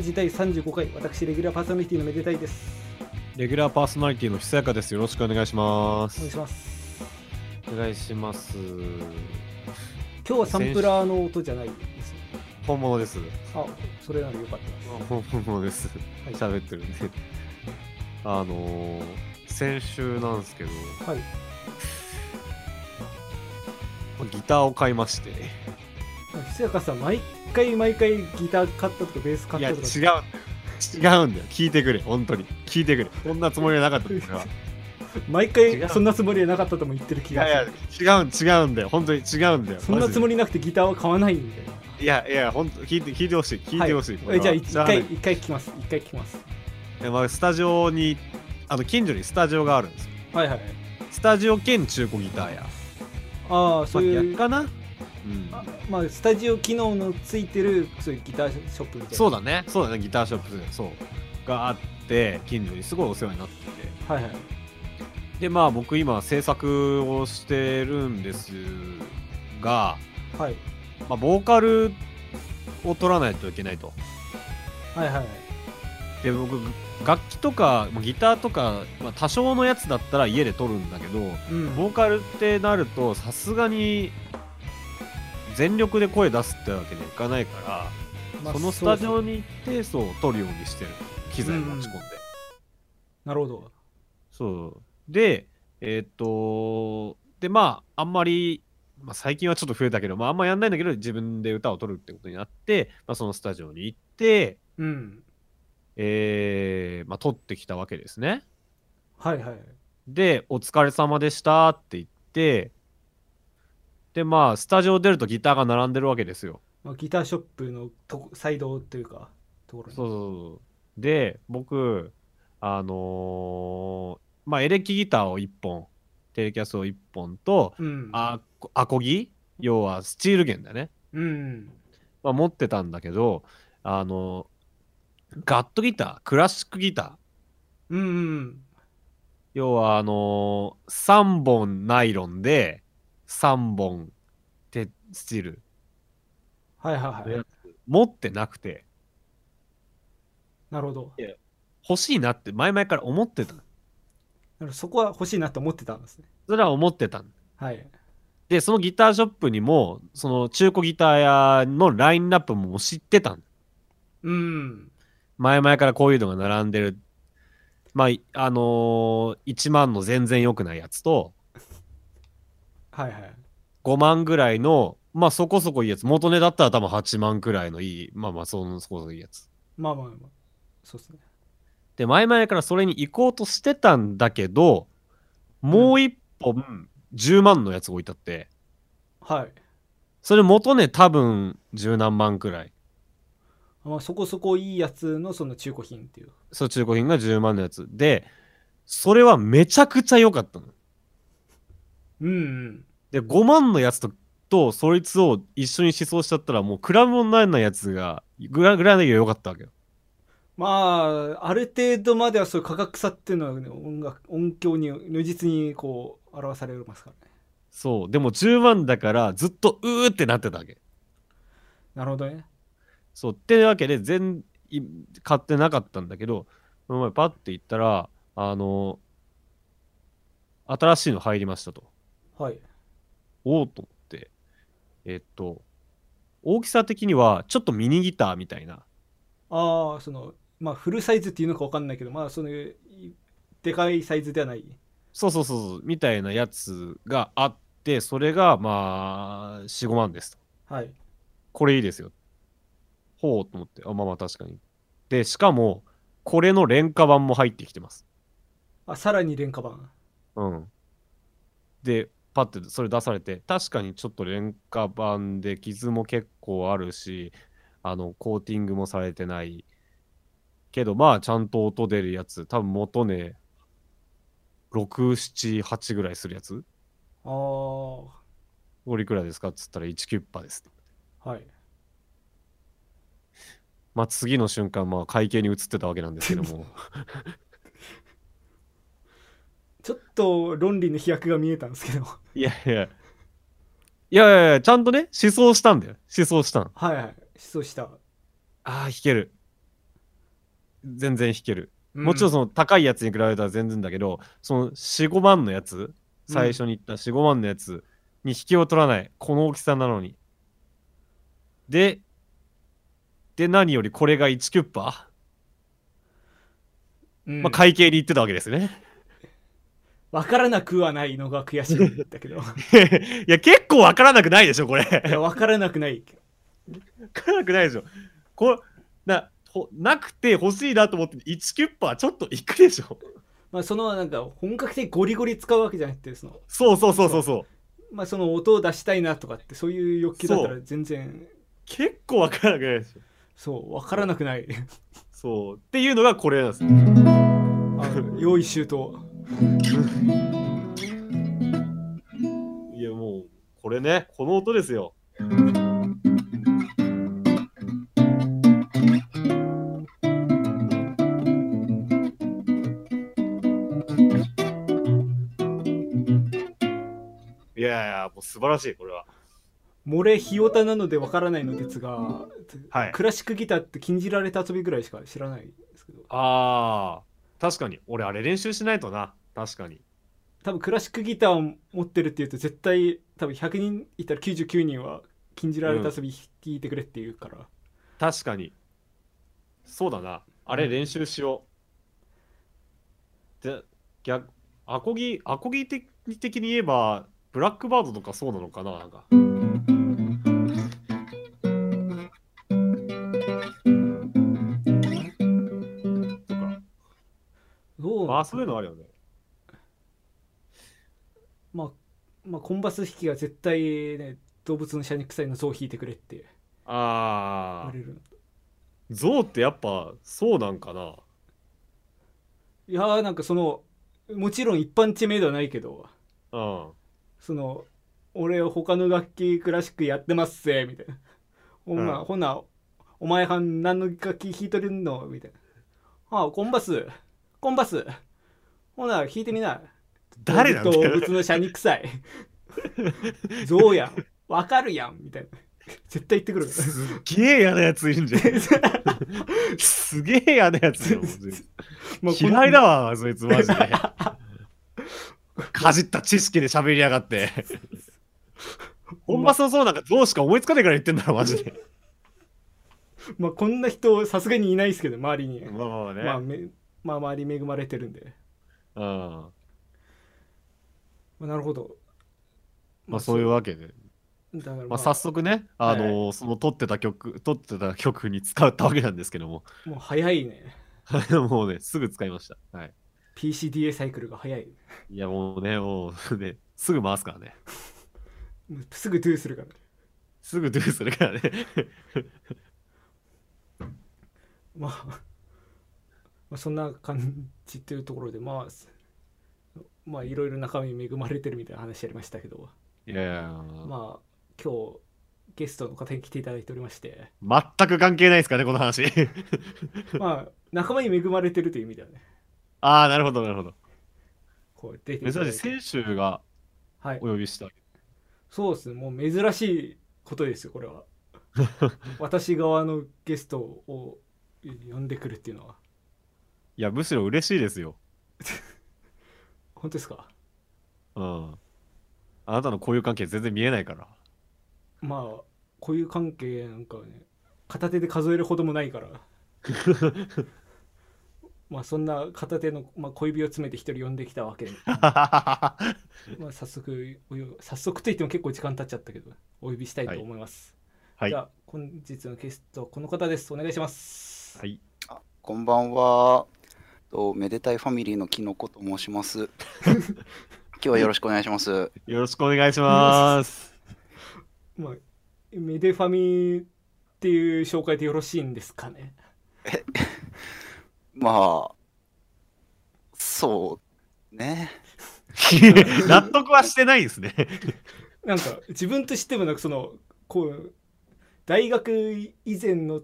ゲラジ第35回、私、レギュラーパーソナリティのめでたいです。レギュラーパーソナリティのひさやかです。よろしくお願いします。お願いします。お願いします。今日はサンプラーの音じゃないです。本物です。あ、それならよかったです。本物です。はい喋ってるんで。あのー、先週なんですけど、はい。ギターを買いまして。ひそやかさん、毎回毎回ギター買ったとかベース買いや、ったと違うんだよ。違うんだよ。聞いてくれ。本当に。聞いてくれ。こんなつもりはなかったんだから。か、毎違回うそんなつもりはなかったとも言ってる気いやがいする。や、違うん、違うんだよ。本当に違うんだよ。そんなつもり。りなくてギターは買わないんだよ。いやいや、本当聞いて、聞いてほしい。聞いてほしい。はえじゃあ一回、一回聞きます。一回聞きます。いやまあ、スタジオに、あの、近所にスタジオがあるんですよ。はいはい。スタジオ兼中古ギターや。ああ、そういう、かな？まあ、スタジオ機能のついてるそういうギターショップみたいな。そうだねそうだねギターショップそうがあって近所にすごいお世話になっててはいはい。でまあ僕今制作をしてるんですが、はい。まあ、ボーカルを取らないといけないとはいはい。で僕楽器とかまあギターとか、まあ、多少のやつだったら家で撮るんだけどうん。ボーカルってなるとさすがに全力で声出すってわけにはいかないからまあそのスタジオに行ってそう撮るようにしてる機材持ち込んで、なるほど。そうでえーっとでまああんまり、まあ、最近はちょっと増えたけど、まあ、あんまやんないんだけど自分で歌を撮るってことになって、まあ、そのスタジオに行ってうん。えーまあ、撮ってきたわけですねはいはい。で「お疲れ様でした」って言ってでまあスタジオ出るとギターが並んでるわけですよまあ、ギターショップのとこサイドというか、ところに。そうそうそうで僕あのーまあエレキギターを1本テレキャスを1本とうん。あアコギ要はスチール弦だね、うん。まあ、持ってたんだけどあのガットギタークラシックギターうんうん。要はあのー、3本ナイロンで3本テスチールはいはいはい。持ってなくてなるほど。欲しいなって前々から思ってたそこは欲しいなと思ってたんですね。それは思ってたはい。でそのギターショップにもその中古ギター屋のラインナップも知ってたんうん。前々からこういうのが並んでるまあいあのー1万の全然良くないやつとはいはい。5万ぐらいのまあそこそこいいやつ元値だったら多分8万くらいのいいまあまあそのそこそこいいやつまあまあまあ。そうですね。で前々からそれに行こうとしてたんだけどもう一本10万のやつが置いてあってはい。それ元値多分十何万くらいまあ、そこそこいいやつのその中古品っていう。そう中古品が10万のやつでそれはめちゃくちゃ良かったのうんうん。で5万のやつととそいつを一緒に思想しちゃったらもう比べ物にならないやつがぐらぐらいの良かったわけよまあ、ある程度まではそういう価格差っていうのは、ね、音楽音響に如実にこう表されますからね。そうでも10万だからずっとうーってなってたわけなるほどね。そうってわけで全い買ってなかったんだけどこの前パッて行ったらあの新しいの入りましたとはい。おおと思って。えっと大きさ的にはちょっとミニギターみたいな。ああ、その、まあ、フルサイズっていうのか分かんないけど、まあ、その、いでかいサイズではない。そうそうそうそうみたいなやつがあってそれがまあ45万ですと。はい。これいいですよ。ほうと思って。あまあまあ確かに。でしかもこれの廉価版も入ってきてます。あ、さらに廉価版。うん。でパッてそれ出されて確かにちょっと廉価版で傷も結構あるしあのコーティングもされてない。けどまあちゃんと音出るやつ多分元ね678ぐらいするやつ。ああ、はおいくらですかっつったら1キュッパです。い。まあ次の瞬間まあ会計に移ってたわけなんですけども ちょっと論理の飛躍が見えたんですけど。いやいやいやいやいやちゃんとね思想したんだよ思想したんはいはい。そうした。ああ弾ける全然弾ける。もちろんその高いやつに比べたら全然だけど、その4、5万のやつ、最初に言った4、5万のやつに引きを取らない。この大きさなのに。で、で、何よりこれが1キュッパうん、うんまあ、会計に行ってたわけですね。わからなくはないのが悔しいんだけど いや、結構わからなくないでしょ、これ。いやわからなくないわからなくないでしょ。こなほなくて欲しいなと思って1キュッパーちょっといくでしょ。まあそのなんか本格的にゴリゴリ使うわけじゃなくてそのそうそうそうそうそう。まあその音を出したいなとかってそういう欲求だったら全然結構わからなくないでしょ。そうわからなくないそう。っていうのがこれなんですよ。用意周到いやもう、これね、この音ですよ。いやいや、もう素晴らしい、これは。漏れひよたなのでわからないのですが、はいクラシックギターって禁じられた遊びぐらいしか知らないですけどああ、確かに。俺、あれ練習しないとな。確かに。多分クラシックギターを持ってるっていうと絶対多分100人いたら99人は禁じられた遊び弾いてくれって言うから、確かに。そうだな。あれ練習しよう。で、逆、アコギ、アコギ的的に言えば、ブラックバードとかそうなのかななんか。とか。あ、そういうのあるよね。まあ、まあコンバス弾きが絶対ね動物のシャニ臭いの像を弾いてくれって言ああわれ、る象ってやっぱそうなんかな。いやーなんかそのもちろん一般知名度はないけどうん。その俺他の楽器クラシックやってますぜみたいな。ほんな、うん。ほなお前はん何の楽器弾いてるの？みたいな。ああコンバス。コンバス。ほな弾いてみな誰なんだよ動物のシャニ臭い象やんわかるやんみたいな絶対言ってくるすっげえ嫌なやついるんじゃん。すげえ嫌なやつよ。まあこの嫌いだわ、そいつマジで。かじった知識で喋りやがって。本場そうそうなんかどうしか思いつかないから言ってんだろ、マジで。まあこんな人さすがにいないですけど周りに、まあまあね。まあめまあ周り恵まれてるんで、うん。まあ、なるほどまあそういうわけで。だからまあ、まあ早速ね、あのーその撮ってた曲、撮ってた曲に使ったわけなんですけども。もう早いね もうね、すぐ使いました。はい。PCDA サイクルが早いいやもうね、もうね、すぐ回すからね。すぐドゥするからすぐドゥするからね。まあ、まあそんな感じっていうところでまあすまあいろいろ中身恵まれてるみたいな話ありましたけど。いやいや、まあ今日ゲストの方に来ていただいておりまして。全く関係ないですかね、この話。まあ仲間に恵まれてるという意味ではね。ああ、なるほど、なるほど。こう出ていただい珍してい、選手がはい。お呼びした。そうですね。もう珍しいことですよこれは。私側のゲストを呼んでくるっていうのは。いや、むしろ嬉しいですよ。本当ですか？うん。あなたの交友関係全然見えないから。まあこういう関係なんかはね片手で数えるほどもないから まあそんな片手の、まあ、小指を詰めて一人呼んできたわけで、まあ、早速早速といっても結構時間経っちゃったけどお呼びしたいと思います、はいじゃ。あ本日のゲストこの方ですお願いしますはい。こんばんは。とめでたいファミリーのきのこと申します。今日はよろしくお願いします。よろしくお願いします。まあメデファミっていう紹介でよろしいんですかね まあ、そうね。納得はしてないですね。なんか自分としてもなんかそのこう大学以前の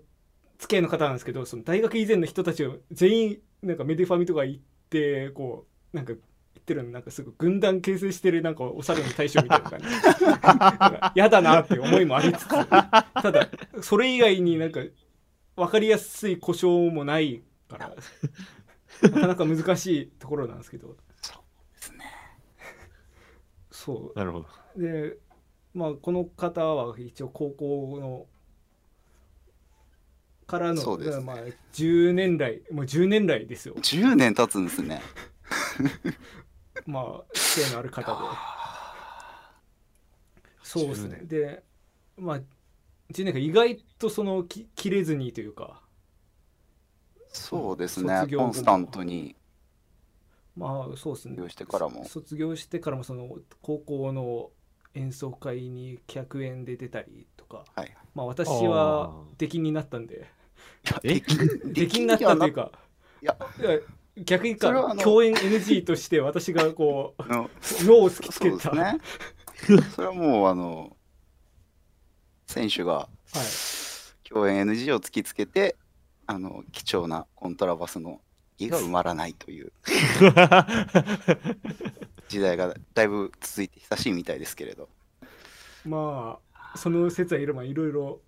付き合いの方なんですけどその大学以前の人たちを全員なんかメデファミとか行ってこうなんか言ってるのなんかすごい軍団形成してるなんかお猿の大将みたいな感じ なんか嫌だなって思いもありつつただそれ以外になんか分かりやすい故障もないからなかなか難しいところなんですけどそうですね。そなるほど。うでまあこの方は一応高校のからの、そうですね。まあ、10年来もう10年来ですよ。10年経つんですね。まあ性のある方で。そうですね。10でまあ10年間意外とそのき切れずにというか。そうですね。コンスタントに。まあそうですね。卒業してからも。卒業してからもその高校の演奏会に客演で出たりとか。はい。まあ私は出禁になったんでえ？になったというか。いや。逆にか共演 NG として私がこう脳を突きつけた、ね。それはもうあの選手がはい。共演 NG を突きつけてあの貴重なコントラバスの意が埋まらないという。時代がだいぶ続いて久しいみたいですけれど。まあその説はいろいろ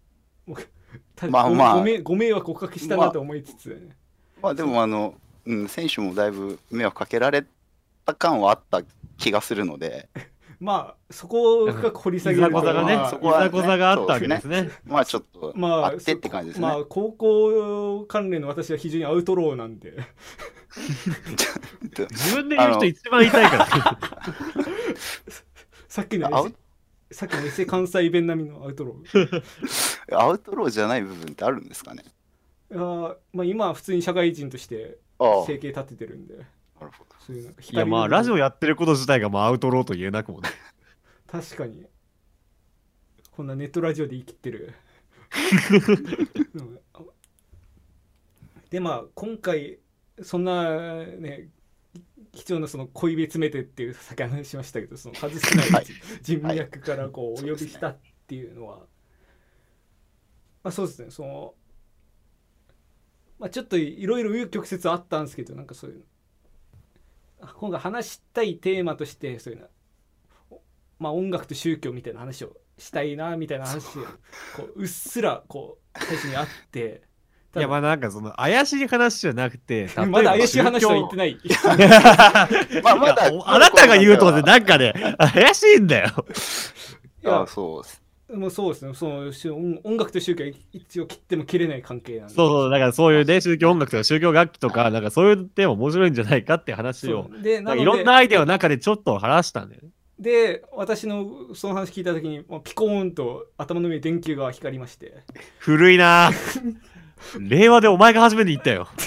まあまあ。ごめご迷惑をおかけしたなと思いつつ、ねまあでもあの、うん、選手もだいぶ迷惑かけられた感はあった気がするので。まあそこを深く掘り下いげるとがね、まあそこはね。いざこざがあったわけですね。まあちょっとまああってって感じですね。まあ高校関連の私は非常にアウトローなんで。自分で言う人一番痛いから。さっきのアウエセさっきの関西弁並みのアウトロー。アウトローじゃない部分ってあるんですかね？いやーまあ今は普通に社会人としてああ。生計立ててるんで。なるほど。そういうなんかいやまあラジオやってること自体がまあアウトローと言えなくもね。確かに。こんなネットラジオで生きてる。う んでまあ今回そんなね貴重なその恋別めてっていう先話しましたけどその数少ないはい。人脈からこうおはい呼びしたっていうのは、まあそうですねそのまあちょっといろいろ紆余曲折あったんですけどなんかそういう今回話したいテーマとしてそういうのおまあ音楽と宗教みたいな話をしたいなみたいな話をこううっすらこう最初にあっていやまあなんかその怪しい話じゃなくて、まだ怪しい話は言ってない。まあまだいやおあなたが言うとね、なんかね、怪しいんだよ。いやあそうです。もうそうですね。そのし音音楽と宗教は一応切っても切れない関係なんで。そうそう、だからそういうね、宗教音楽とか宗教楽器とか、なんかそういうテーマ面白いんじゃないかって話を、そうで、ななんかいろんなアイデアの中でちょっと話したんだよね。で、私のその話聞いたときに、もうピコーンと頭の上に電球が光りまして、古いなぁ 令和でお前が初めて言ったよ。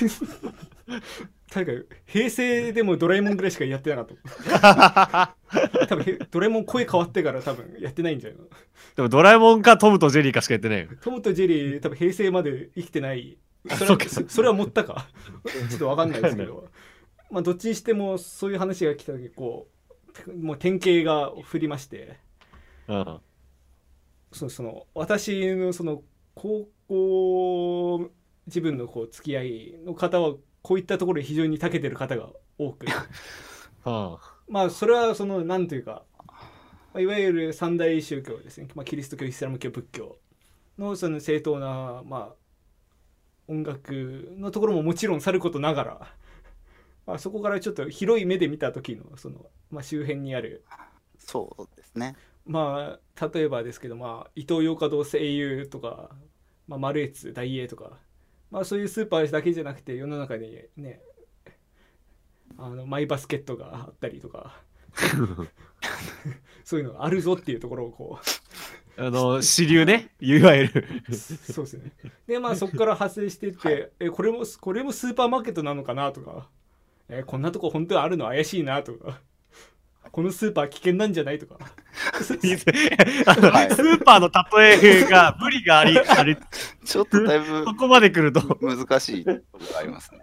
確か平成でもドラえもんぐらいしかやってなかった。多分へドラえもん声変わってから多分やってないんじゃないの？でもドラえもんかトムとジェリーかしか言ってないよ。トムとジェリー多分平成まで生きてない。それはそそれは持ったか？ちょっとわかんないですけど。まあどっちにしてもそういう話が来た時こうもう典型が降りまして。うん。そうその私のその高校自分のこう付き合いの方はこういったところに非常に長けてる方が多く。はまあそれはその何というかまあいわゆる三大宗教ですね、まあ、キリスト教イスラム教仏教のその正当なまあ音楽のところももちろんさることながら、まあ、そこからちょっと広い目で見た時のその、まあ、周辺にあるそうですね。まあ例えばですけどまあイトーヨーカドー声優とか、まあ、マルエツダイエーとか、まあ、そういうスーパーだけじゃなくて世の中にねあのマイバスケットがあったりとか。そういうのがあるぞっていうところをこあの、支流ね、いわゆる。うそうですね。でまあそこから派生していって、えこれもこれもスーパーマーケットなのかなとか。えこんなとこ本当にあるの怪しいなとかこのスーパー危険なんじゃないとか。あのはい。スーパーの例えが無理があり、あり、ちょっとだいぶそこまで来ると。難しいところがありますね。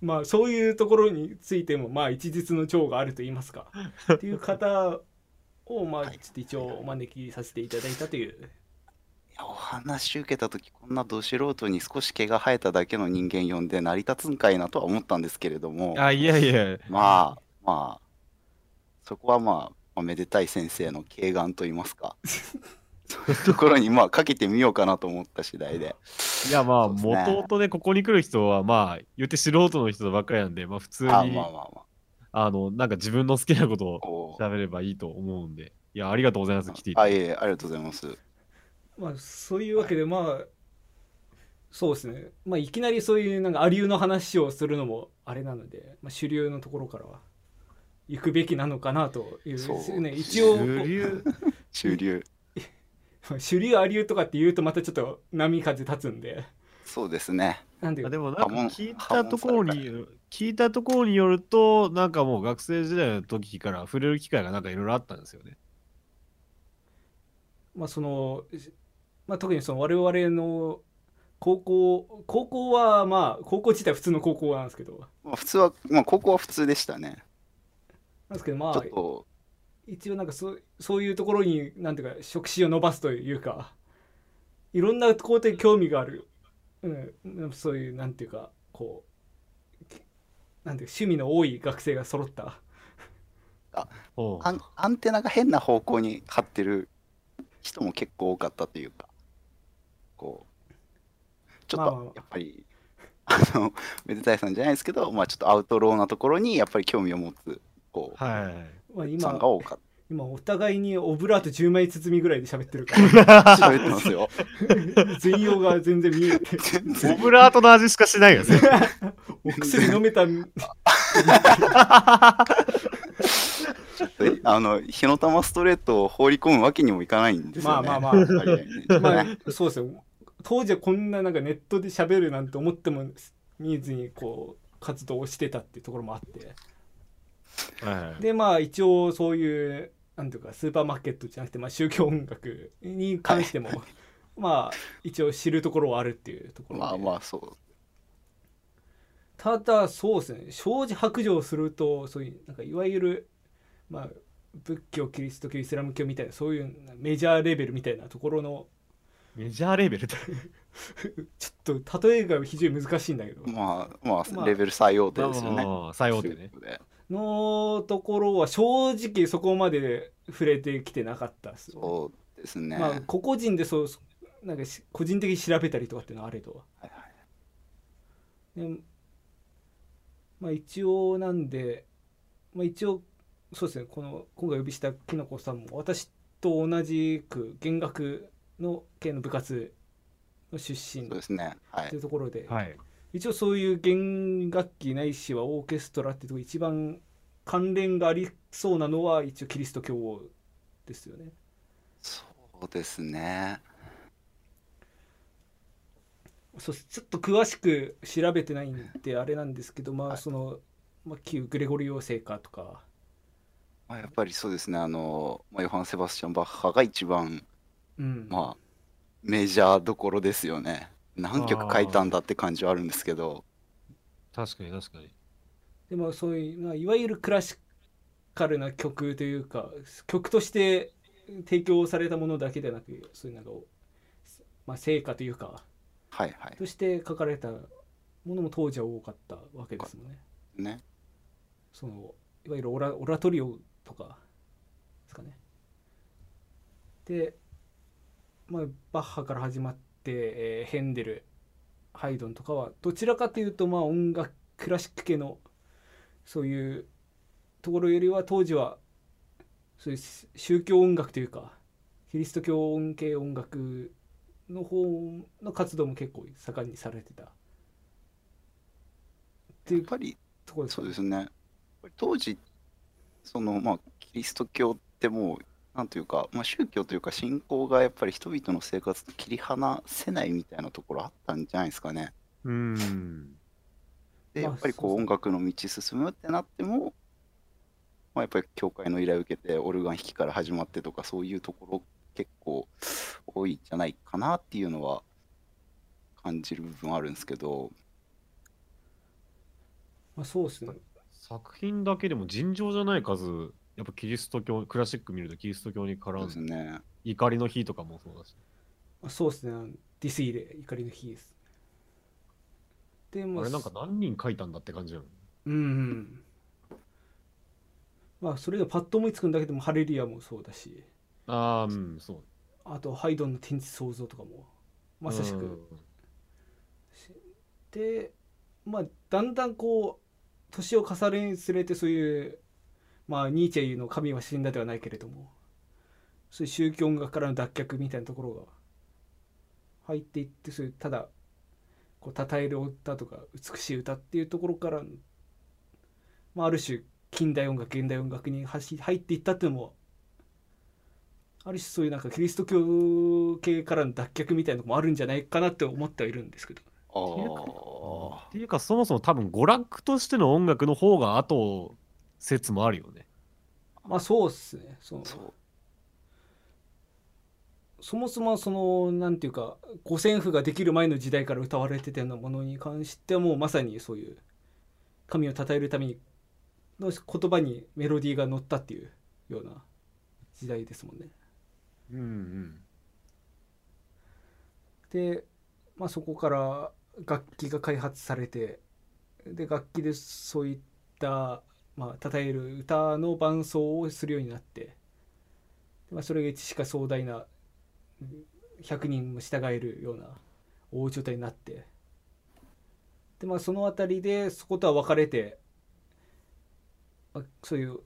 まあそういうところについてもまあ一日の長があると言いますか。っていう方をまあちょっと一応お招きさせていただいたといういやお話受けた時こんなど素人に少し毛が生えただけの人間呼んで成り立つんかいなとは思ったんですけれども。あ、いやいや、まあまあそこはまあ、まあめでたい先生の敬願と言いますか。そういうところにまあかけてみようかなと思った次第で。いやまあそうですねここに来る人はまあ言って素人の人ばっかりなんでまあ普通にあまあまあまあ。あのなんか自分の好きなことを喋ればいいと思うんで。いやありがとうございます。来ていたあ、だいて。いえいえ、ありがとうございます。まあそういうわけでまあそうですね。まあいきなりそういうなんかアリューの話をするのもあれなので、まあ、主流のところからは行くべきなのかなというそう。ね一応こ主流？主流。う 主流アリューとかって言うとまたちょっと波風立つんで。そうですね。なんていうかあでもなんか聞いたところに聞いたところによるとなんかもう学生時代の時から触れる機会がなんかいろいろあったんですよね。まあその、まあ、特にその我々の高校高校はまあ高校自体普通の高校なんですけど。まあ普通は、まあ高校は普通でしたね。なんですけどまあちょっと、一応なんかそうそういうところになんていうか触手を伸ばすというかいろんな工程に興味がある、うん、そういうなんていうかこうなんていうか趣味の多い学生が揃った。おう。アンアンテナが変な方向に張ってる人も結構多かったというか、こう、ちょっまあまあとやっぱり、あの、めでたいさんじゃないですけど、まあちょっとアウトローなところにやっぱり興味を持つ、こう、はい。まあ、さん今が多かっ今お互いにオブラート10枚包みぐらいで喋ってるから。た。喋ってますよ。全容が全然見えて。全オ然。ブラートの味しかしないよね。お薬飲めた。あの、火の玉ストレートを放り込むわけにもいかないんですよね。まあまあまあ。まあそうですよ当時はこんななんかネットで喋るなんて思っても見えずにこう活動をしてたっていうところもあって。はいでまあ一応そういうなんていうかスーパーマーケットじゃなくて、まあ、宗教音楽に関しても、まあ一応知るところはあるっていうところで。まあまあそう。ただそうですね生じ白状するとそういうなんかいわゆるまあ仏教キリスト教イスラム教みたいなそういうメジャーレベルみたいなところのメジャーレベルだ。ちょっと例えが非常に難しいんだけど。まあままあ。あ、レベル最大手ですよね。ああ最大手ね。のところは正直そこまで触れてきてなかったです、そうですね。まあ個々人でそうなんかし個人的に調べたりとかっていうのはあれどはいはい。でまあ一応なんで、まあ、一応そうですね。この今回お呼びしたきのこさんも私と同じく弦楽の系の部活の出身そうですね。はいとい。うところで、はい一応そういう弦楽器ないしはオーケストラってとこ一番関連がありそうなのは一応キリスト教ですよね。そうですね。そうちょっと詳しく調べてないんであれなんですけどまはいあその、まあ、旧グレゴリオ聖歌とかまあ、やっぱりそうですね。あの、まあ、ヨハン・セバスチャン・バッハが一番、うんまあ、メジャーどころですよね。何曲書いたんだって感じはあるんですけど、確かに確かにでもそういうまあいわゆるクラシカルな曲というか曲として提供されたものだけでなくそういうなんか、まあ、聖歌というかはいはい。として書かれたものも当時は多かったわけですもんね。ね。そのいわゆるオラオラトリオとかですかね。で、まあ、バッハから始まって、えーヘンデルハイドンとかはどちらかというとまあ音楽クラシック系のそういうところよりは当時はそういう宗教音楽というかキリスト教音系音楽の方の活動も結構盛んにされてたっていうやっぱりところですそうですね。当時、その、まあ、キリスト教ってもう、なんというか、まあ、宗教というか信仰がやっぱり人々の生活と切り離せないみたいなところあったんじゃないですかね。うーん。で、まあやっぱりこそう音楽の道進むってなっても、まあ、やっぱり教会の依頼を受けてオルガン弾きから始まってとかそういうところ結構多いんじゃないかなっていうのは感じる部分はあるんですけど、まあ、そうですね。作品だけでも尋常じゃない数やっぱキリスト教クラシック見るとキリスト教に絡んでね。怒りの日とかもそうだし。あそうですね。ディスイレ怒りの日です。でもあれなんか何人書いたんだって感じなの？うんうんまあそれがパッと思いつくんだけどもハレリアもそうだし。ああうんそう。あとハイドンの天地創造とかも。まさしく、うん。でまあだんだんこう年を重ねにつれてそういうまあニーチェの神は死んだではないけれどもそういう宗教音楽からの脱却みたいなところが入っていってそういうただこう称える歌とか美しい歌っていうところから、まあ、ある種近代音楽現代音楽に入っていったっていうのもある種そういうなんかキリスト教系からの脱却みたいなのもあるんじゃないかなって思ってはいるんですけど。あっていうかそもそも多分娯楽としての音楽の方が後説もあるよね。まあそうっすねそそう。そもそもそのなんていうか五線譜ができる前の時代から歌われてたようなものに関してはもうまさにそういう神を称えるためにの言葉にメロディーが乗ったっていうような時代ですもんね。うんうん。で、まあ、そこから楽器が開発されてで楽器でそういった、まあ、称える歌の伴奏をするようになってで、まあ、それがいつしか壮大なうん100人も従えるような大所帯になってで、まあ、その辺りでそことは分かれて、まあ、そういう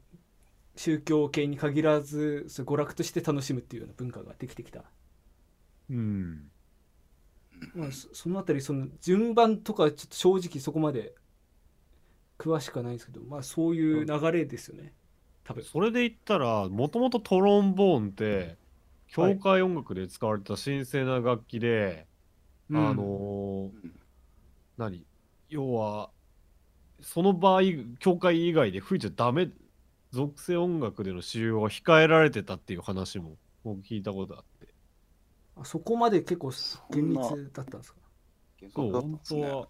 宗教系に限らずそう娯楽として楽しむっていうような文化ができてきた。うん。まあ、そそのあたりその順番とかちょっと正直そこまで詳しくはないんですけどまあそういう流れですよね。多分。それで言ったらもともとトロンボーンって教会音楽で使われた神聖な楽器で、うん。あのーうん何？要はその場合教会以外で吹いちゃダメ属性音楽での使用が控えられてたっていう話も僕聞いたことあって。あそこまで結構厳密だったんですか？そう本当は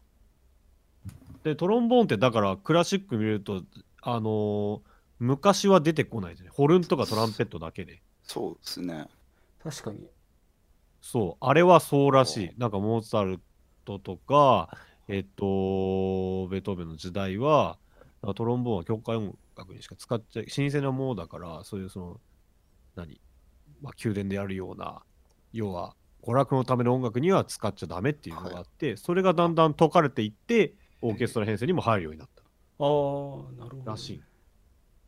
でトロンボーンってだからクラシック見るとあのー昔は出てこないですね。ホルンとかトランペットだけで。そうですね。確かに。そう、あれはそうらしい。なんかモーツァルトとか、えっと、ベートーベンの時代は、トロンボーンは教会音楽にしか使っちゃい、神聖なものだから、そういうその、何、まあ、宮殿でやるような、要は、娯楽のための音楽には使っちゃダメっていうのがあって、それがだんだん解かれていって、オーケストラ編成にも入るようになったああなるほどらしい。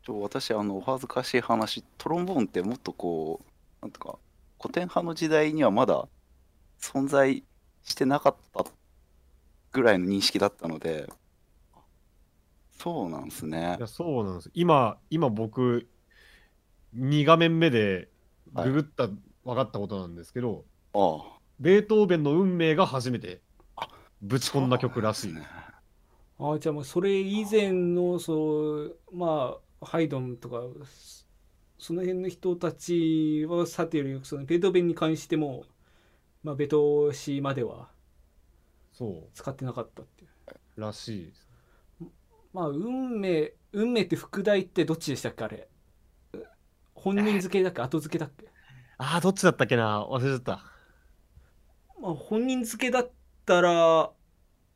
ちょ私あのお恥ずかしい話トロンボーンってもっとこうなんとか古典派の時代にはまだ存在してなかったぐらいの認識だったのでそうなんですねいや、そうなんです。今、今僕、2画面目でググった、分かったことなんですけど、ああベートーベンの運命が初めてあぶち込んだ曲らしい。ねああじゃあもうそれ以前のそうまあハイドンとかその辺の人たちはさてよりそのベートーベンに関しても、まあ、ベトシまではそ使ってなかったっていう。う、らしい。です。まあ運命運命って副題ってどっちでしたっけあれ？本人付けだっけ？後付けだっけ？ああ、どっちだったっけな？忘れちゃった。まあ本人付けだったら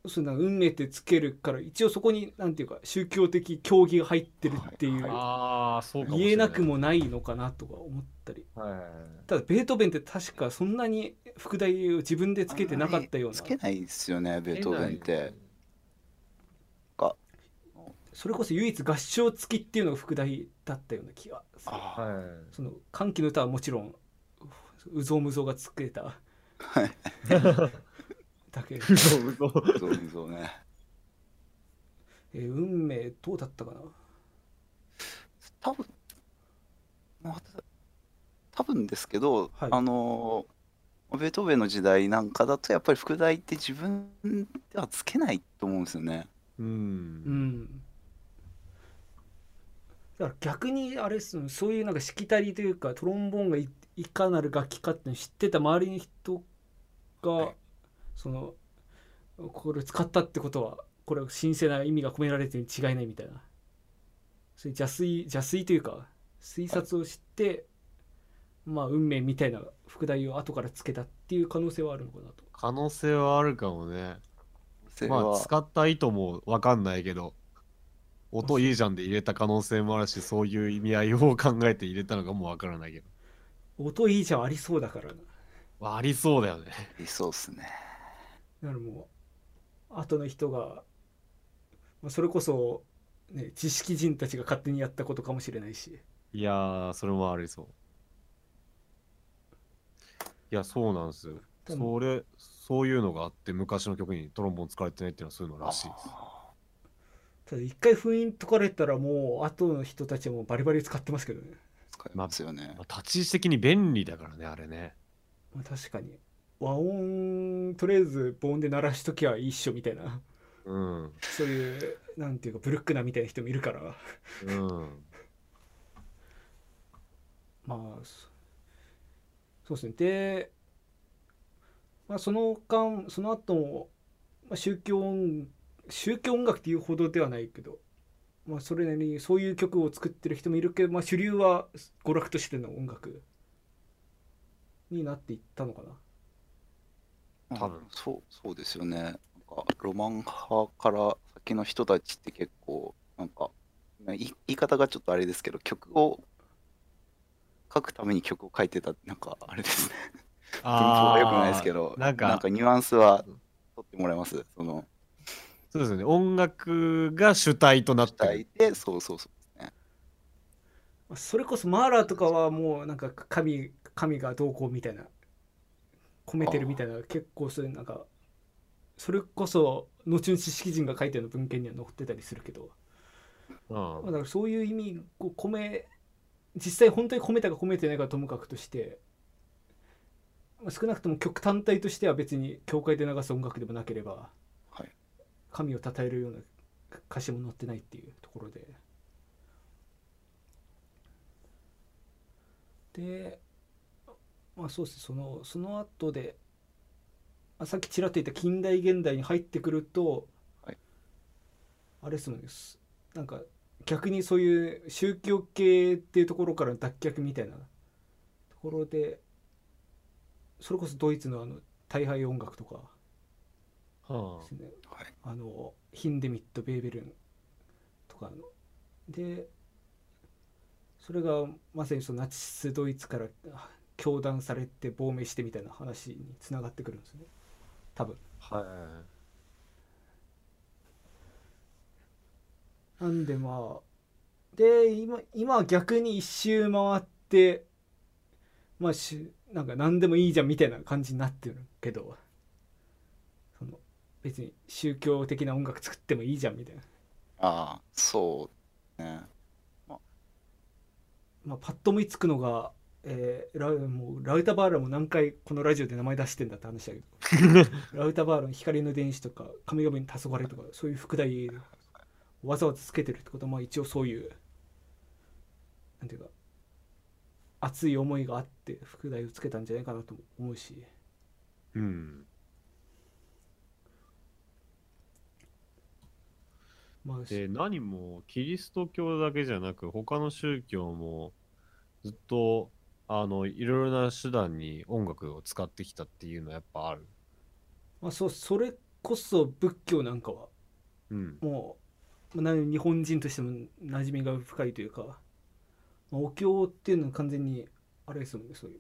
そうなんか運命ってつけるから一応そこになんていうか宗教的教義が入ってるっていうああ、そう。言えなくもないのかなとか思ったり。ただベートーベンって確かそんなに副題を自分でつけてなかったような。つけないですよねベートーベンって。それこそ唯一合唱付きっていうのが副題だったような気がする。その歓喜の歌はもちろんうぞうむぞうがつけた。はいだけ、う そううそう。そうそうね。えー運命どうだったかな？多分まあ多分ですけど、はい。あのベートーベンの時代なんかだとやっぱり副題って自分ではつけないと思うんですよね。う。うん。んだから逆にあれっすね。そういうなんかしきたりというかトロンボーンがいいかなる楽器かっていうのを知ってた周りの人が、はいそのこれを使ったってことはこれは神聖な意味が込められてるに違いないみたいなそういう邪推邪推というか推察を知って、まあ運命みたいな副題を後からつけたっていう可能性はあるのかなと。可能性はあるかもね。まあ、使った意図もわかんないけど、音いいじゃんで入れた可能性もあるし、そういう意味合いを考えて入れたのかもわからないけど。音いいじゃんありそうだからなありそうだよね。いそうっすね。だからもう後の人が、まあ、それこそ、ね、知識人たちが勝手にやったことかもしれないしいやー、それもありそう。いや、そうなんですよ。それ、そういうのがあって、昔の曲にトロンボーン使われてないっていうのはそういうのらしいです。あただ一回封印解かれたらもう後の人たちはもうバリバリ使ってますけどね、ー使いますよね。まあ立ち位置的に便利だからね、あれね。まあ、確かに和音とりあえず防音で鳴らしときゃいいっしょみたいなうん。そういうなんていうかブルックなみたいな人もいるからうん。まあそそうですねで、まあ、その間その後も、まあ、宗教音宗教音楽っていうほどではないけど、まあ、それなりにそういう曲を作ってる人もいるけど、まあ、主流は娯楽としての音楽になっていったのかな。多分うんそうそうですよね。なんかロマン派から先の人たちって結構なんかまあ言い言い方がちょっとあれですけど曲を書くために曲を書いてたなんかあれですね。文法は良くないですけどなんかニュアンスは取ってもらえますそのそうですよね。音楽が主体となってる。主体でそうそうそうまあそれこそマーラーとかはもうなんか神神がどうこうみたいな込めてるみたいな結構そういうなんかそれこそ後の知識人が書いてるの文献には載ってたりするけど、うん。まあ、だからそういう意味を込め実際本当に込めたか込めてないかはともかくとして、まあ、少なくとも曲単体としては別に教会で流す音楽でもなければ、はい。神を称えるような歌詞も載ってないっていうところで。でまあそうですね。そのその後で、まあ、さっきちらっと言った近代現代に入ってくると、はい。あれですもんね。すなんか逆にそういう宗教系っていうところからの脱却みたいなところでそれこそドイツのあの大敗音楽とかはですね。はい。あのヒンデミット・ベーベルンとかの。でそれがまさにそのナチスドイツからあ教団されて亡命してみたいな話につながってくるんですね。多分。あ、はい。なんでまあで今今は逆に一周回ってまあしなんか何でもいいじゃんみたいな感じになってるけどその別に宗教的な音楽作ってもいいじゃんみたいな。ああそうね。まあ、パッと思いつくのが、えーラウもうラウタバーランも何回このラジオで名前出してんだって話だけど ラウタバーラン光の電子とか神々に黄昏とかそういう副題わざわざつけてるってことはまあ一応そういうなんていうか熱い思いがあって副題をつけたんじゃないかなと思うしうん。まあで、何もキリスト教だけじゃなく、他の宗教もずっと、あの、いろいろな手段に音楽を使ってきたっていうのはやっぱある？まあそうそれこそ仏教なんかはうん。もう、まあ、な日本人としても馴染みが深いというか、まあ、お経っていうのは完全にあれですもんねそういう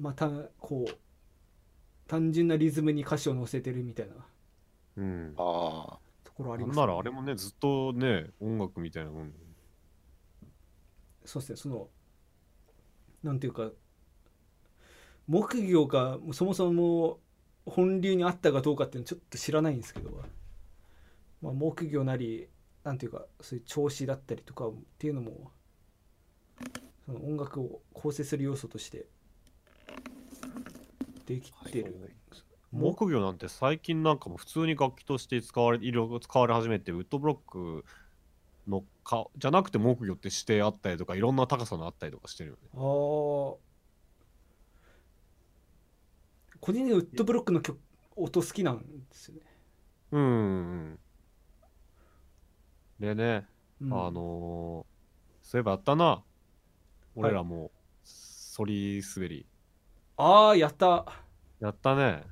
またこう単純なリズムに歌詞を載せてるみたいなうん。ああところありなんますならあれもね、ずっとね、音楽みたいなもん。そうですねそのなんていうか木魚がそもそも本流にあったかどうかっていうのちょっと知らないんですけど、まあ、木魚なりなんていうかそういう調子だったりとかっていうのもその音楽を構成する要素としてできてる、も木魚なんて最近なんかも普通に楽器として使われ、いろいろ使われ始めて、ウッドブロックのか、じゃなくて木魚って指定あったりとか、いろんな高さのあったりとかしてるよね。あー個人的にウッドブロックの曲音好きなんですよね、うんうんうん。でね、うんあのーそういえばやったな。俺らも、反り滑り。ああやったやったね。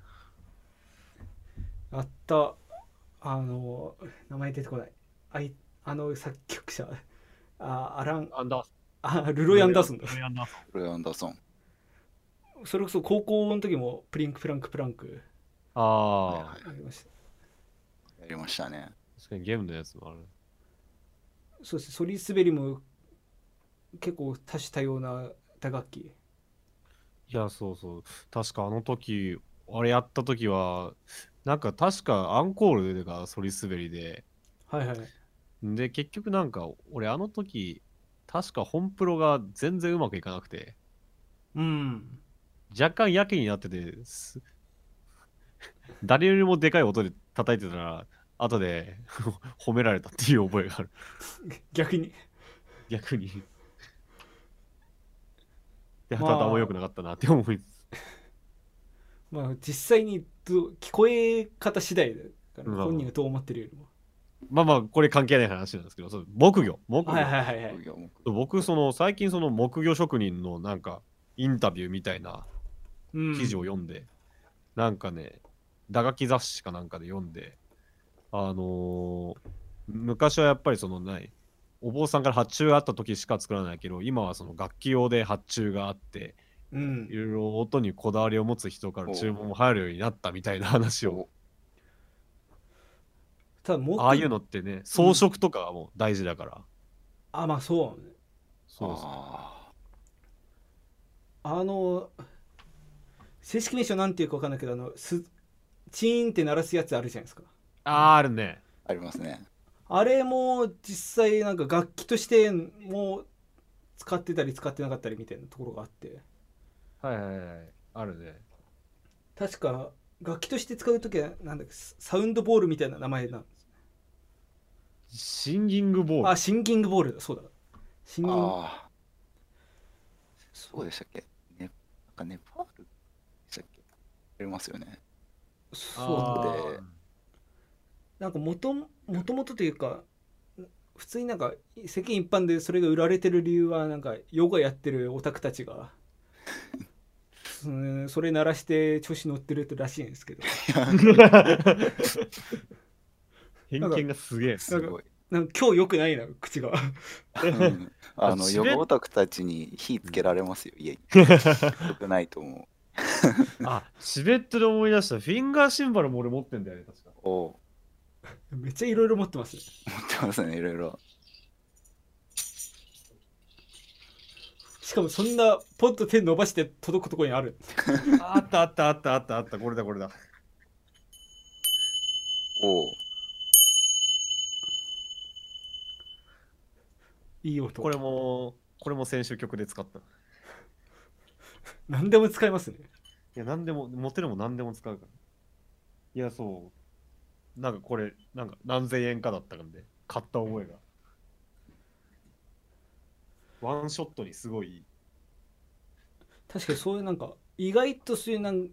やったあの名前出てこないあいあの作曲者。あアラン。アンダーあルロイ・アンダーソンだ。ルロイアンダーソン。ロイ・アンダーソン。それこそ高校の時もプリンクプランクプランク。ああ、はいはいありました。やりましたね。確かにゲームのやつもある。そうですね。ソリ滑りも結構多種多様な打楽器。いや、そうそう。確かあの時、あれやった時は、なんか確かアンコールが反り滑りで、はいはいで、結局なんか、俺あの時、確か本プロが全然うまくいかなくて、うん若干やけになってて、す 誰よりもでかい音で叩いてたら、後で 褒められたっていう覚えがある。逆に逆に。で、ただあんま良くなかったなって思い。まあ実際に聞こえ方次第だからうん本人がどう思ってるよりもまあまあ、これ関係ない話なんですけど、木魚。木魚。はいはいはい僕、その、最近その木魚職人のなんか、インタビューみたいなうん記事を読んで、なんかね、打楽器雑誌かなんかで読んで、あのー昔はやっぱりそのない、お坊さんから発注があった時しか作らないけど、今はその楽器用で発注があって、うんいろいろ音にこだわりを持つ人から注文も入るようになったみたいな話を、ただ木ああいうのってね、装飾とかはもう大事だから。あまあそうねそうそう。ああの正式名称なんていうか分かんないけどあのすチーンって鳴らすやつあるじゃないですかあーあるね。ーありますね。あれも実際なんか楽器としても使ってたり使ってなかったりみたいなところがあってはいはいはい。あるね。確か楽器として使う時はなんだっけサウンドボールみたいな名前なんですシンギングボール。あシンキングボール。だそうだ。シンギング。ああ。そうでしたっけ？ね、なんかネパールでしたっけ？ありますよね。そうで。なんかもともともとというか普通になんか世間一般でそれが売られてる理由はなんかヨガやってるオタクたちが うんそれ鳴らして調子乗ってるらしいんですけど 偏見がすげえ。すごい。なんか今日良くないな口がうんあの、ヨガオタクたちに火つけられますよ、家に。よくないと思あ、チベットで思い出した。フィンガーシンバルも俺持ってんだよね、確か。う。おうめっちゃいろいろ持ってます持ってますね、いろいろ。しかもそんなポッと手伸ばして届くところにある あったあったあったあったあった。これだこれだ。おういい音これも、これも先週曲で使った。い 何でも使えますねや、何でも、持ってるもん何でも使うから。いや、そう。なんかこれ、なんか何千円かだったんで、買った覚えが。ワンショットにすごいいい。確かにそういうなんか意外とそういうなん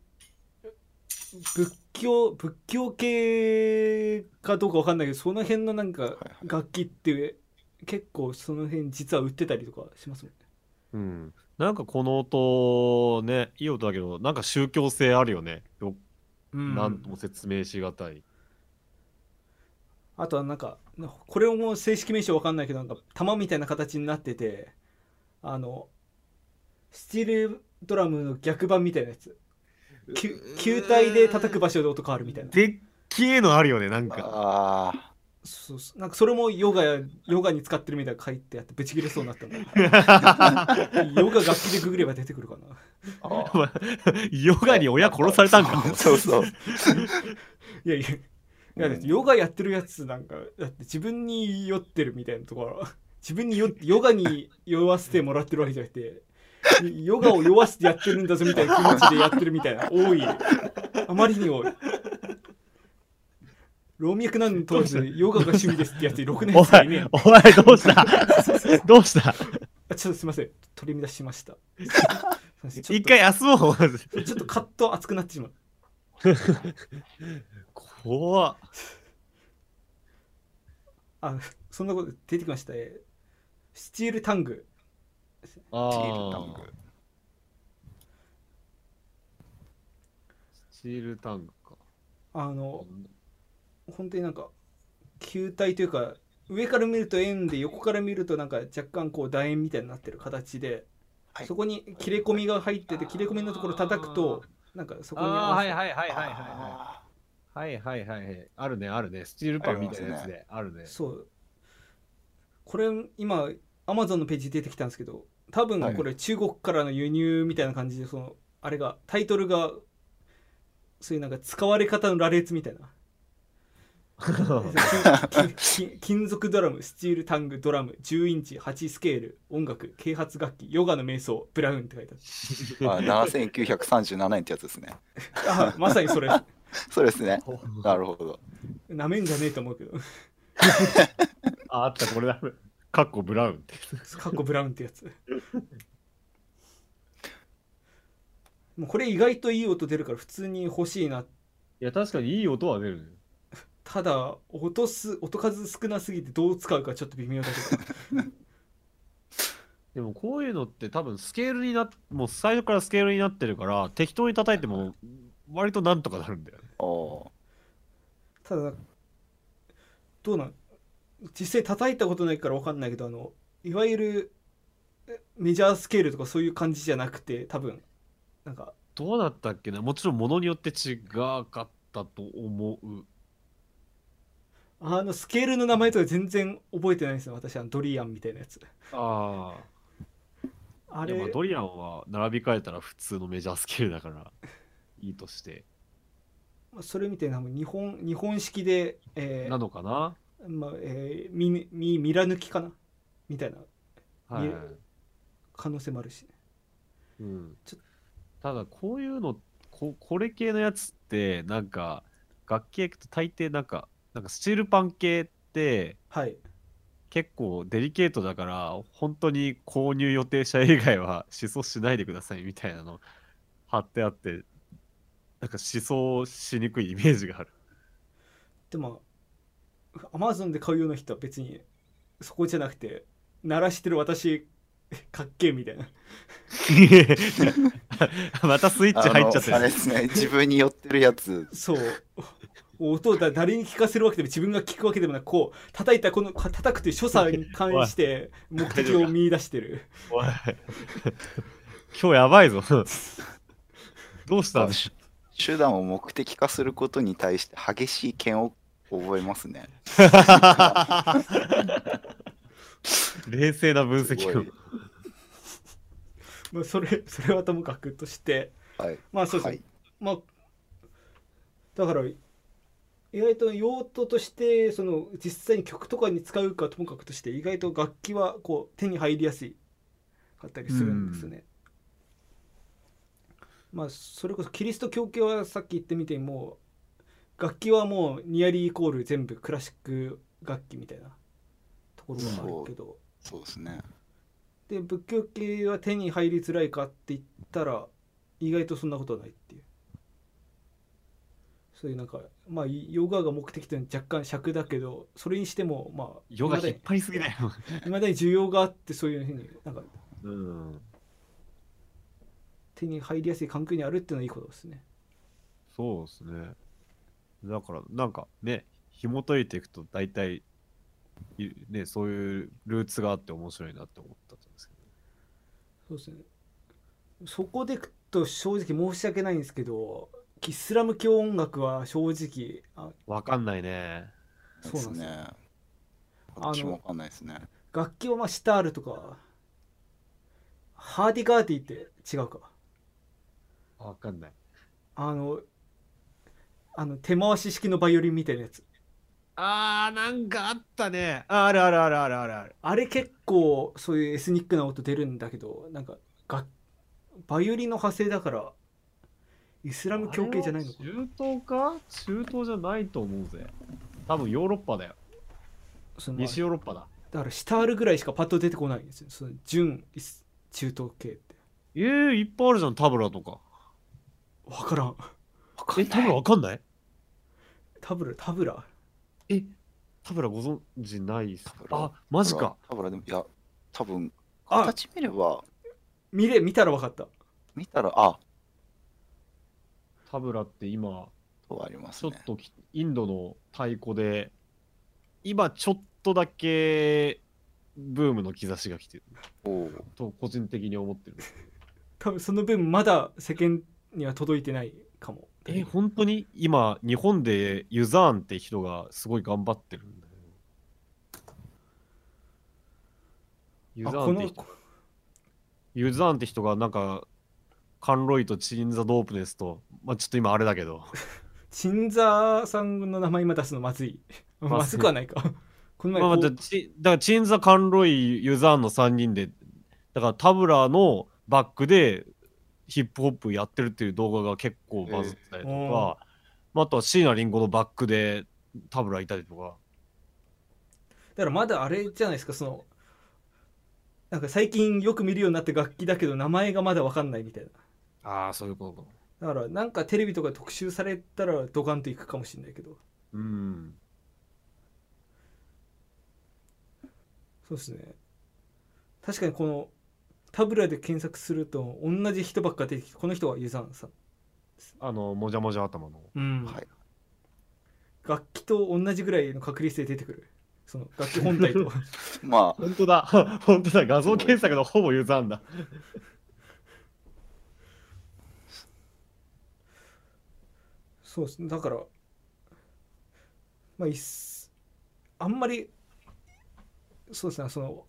仏教仏教系かどうかわかんないけどその辺のなんかはい楽器って結構その辺実は売ってたりとかしますもんねうん。なんかこの音、ね、いい音だけど、なんか宗教性あるよね。よなんとも説明しがたい。あとはなんかなこれも正式名称わかんないけどなんか玉みたいな形になっててあのスチールドラムの逆版みたいなやつ球球体で叩く場所で音変わるみたいなでっけえのあるよね、なんか。ああ。そうそう。なんかそれもヨガやヨガに使ってるみたいな書いてあってブチ切れそうになったんだ。ヨガ楽器でググれば出てくるかな。ヨガに親殺されたんか？そうそう。いやいや。いやだってヨガやってるやつなんかだって自分に酔ってるみたいなところ。自分に酔ってヨガに酔わせてもらってるわけじゃなくてヨガを酔わせてやってるんだぞみたいな気持ちでやってるみたいな多い。あまりに多い老若男女問わずヨガが趣味ですってやつろくなおやつがいねえ。前、お前どうした？どうした？あちょっとすいません。取り乱しました。一と回休もう、まず。ちょっとカット熱くなってしまう。怖っ。あそんなこと出てきましたえスチールタング。あチールタング。スチールタングか。あの本当になんか球体というか上から見ると円で横から見るとなんか若干こう楕円みたいになってる形で、はい。そこに切れ込みが入ってて切れ込みのところ叩くとなんかそこにはいはいはいはいはいあはいはいはいはいあるねあるねスチールパンみたいなやつであるねそうこれ今アマゾンのページ出てきたんですけど多分これ中国からの輸入みたいな感じでそのあれがタイトルがそういうなんか使われ方の羅列みたいな 金属ドラムスチールタングドラム10インチ8スケール音楽啓発楽器ヨガの瞑想ブラウンって書いてあ7937円 ってやつですね。あるあまさにそれ。そうですね。なるほど。なめんじゃねえと思うけど。ああったこれだ。かっこブラウンってかっこブラウンってやつ。もうこれ意外といい音出るから普通に欲しいな。いや確かにいい音は出るねただ音す音数少なすぎてどう使うかちょっと微妙だけど。でもこういうのって多分スケールになっもう最初からスケールになってるから適当に叩いても割となんとかなるんだよね。おただどうなん？実際叩いたことないから分かんないけどあのいわゆるえメジャースケールとかそういう感じじゃなくて多分。なんか。どうだったっけな？もちろんものによって違かったと思うあのスケールの名前とか全然覚えてないんですよ私あのドリアンみたいなやつ。ああれ。あでもドリアンは並び替えたら普通のメジャースケールだからいいとして。まあそれみたいな日本日本式で、えーなのかな？まあえー、ミミミラ抜きかな？みたいな。はい可能性もあるし。ねうん。ちょただこういうのここれ系のやつってなんか楽器行くと大抵なんかなんかスチールパン系ってはい結構デリケートだから本当に購入予定者以外は思想しないでくださいみたいなの貼ってあってなんか思想しにくいイメージがあるでもアマゾンで買うような人は別にそこじゃなくて鳴らしてる私かっけえみたいな またスイッチ入っちゃってるあれですね。自分に寄ってるやつ。そう音をだ誰に聞かせるわけでも自分が聞くわけでもなくこう叩いたこのか叩くという所作に関して目的を見出してる。今日やばいぞ。どうしたんで手段を目的化することに対して激しい嫌悪を覚えますね。冷静な分析を。まあそれそれはともかくとしてはい。まあそうですね、はい。まあだから意外と用途としてその実際に曲とかに使うかともかくとして意外と楽器はこう手に入りやすいかったりするんですね。まあそれこそキリスト教系はさっき言ってみても楽器はもうニアリーイコール全部クラシック楽器みたいなところがあるけど、そうですね。で仏教系は手に入りづらいかって言ったら意外とそんなことはないっていうそういうなんかまあヨガが目的というのは若干尺だけどそれにしてもまあヨガ引っ張りすぎだよ。に 未だに需要があってそういうふうになんかうん。手に入りやすい環境にあるっていうのはいいことですね。そうですね。だからなんかね紐解いていくと大体いねそういうルーツがあって面白いなって思ったんですけど。そうですね。そこでいくと正直申し訳ないんですけどイスラム教音楽は正直あわかんないね。そうなんです。よね。あの私もわかんないですね。楽器はまあシタールとかハーディガーディって違うか。わかんない。あのあの手回し式のバイオリンみたいなやつ。あーなんかあったね。ああるあるあるあるあるある。あれ結構そういうエスニックな音出るんだけどなんかがバイオリンの派生だからイスラム教系じゃないのか。中東か？中東じゃないと思うぜ。多分ヨーロッパだよ。西ヨーロッパだ。だからシタールぐらいしかパッと出てこないんですよ。その純イス中東系って。えー、いっぱいあるじゃんタブラとか。分からん。わかえタブラわかんない？タブラタブラ？えタブラご存知ないっすタブラあマジか。多分でもいや、多分あ形見れば見れ見たら分かった。見たらあタブラって今とありますね。ちょっときインドの太鼓で今ちょっとだけブームの兆しが来てる。おー。と個人的に思ってる。多分その分まだ世間には届いてないかも。え本当に？今日本でユザーンって人がすごい頑張ってるんだ。よユザーンって人ユザーンって人がなんかカンロイとチンザ・ドープネスとまあちょっと今あれだけど。鎮座さんの名前今出すのまずい。まずくはないか。この前まあ、だからチンザ・カンロイユザーンの3人でだからタブラのバックでヒップホップやってるっていう動画が結構バズってたりとか、ええまあ、あとは椎名林檎のバックでタブラいたりとか。だからまだあれじゃないですかそのなんか最近よく見るようになって楽器だけど名前がまだ分かんないみたいなああそういうことか。だからなんかテレビとか特集されたらドカンといくかもしれないけど。うん。そうですね。確かにこのタブラで検索すると同じ人ばっか出てきてこの人はユザンさん。あのもじゃもじゃ頭の。うん、はい。楽器と同じぐらいの確率で出てくる。その楽器本体と。まあ、本当だ。本当だ。画像検索のほぼユザーンだそうです。ねだからまあいっす。あんまりそうですね。その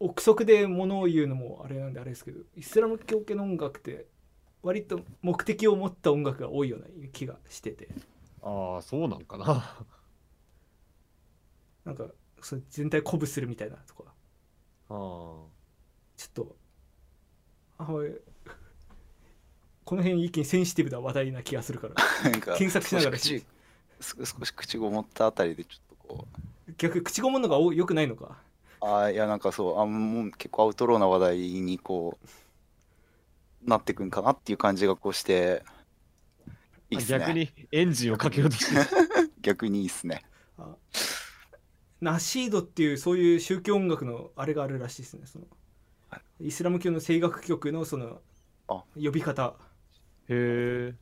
憶測でものを言うのもあれなんであれですけどイスラム教系の音楽って割と目的を持った音楽が多いような気がしてて。ああそうなんかな。なんかそれ全体鼓舞するみたいなとか。あちょっとあこの辺一気にセンシティブな話題な気がするから。なんか、検索しながら。少し口少し口ごもったあたりでちょっとこう、逆に口ごもるのが多よくないのか？あーいやなんかそうあもう結構アウトローな話題にこうなってくんかなっていう感じがこうしていいっすね。逆にエンジンをかけようとしてる。逆にいいっすね。あナシードっていうそういう宗教音楽のあれがあるらしいですねその。はイスラム教の声楽曲のそのあ。呼び方へえ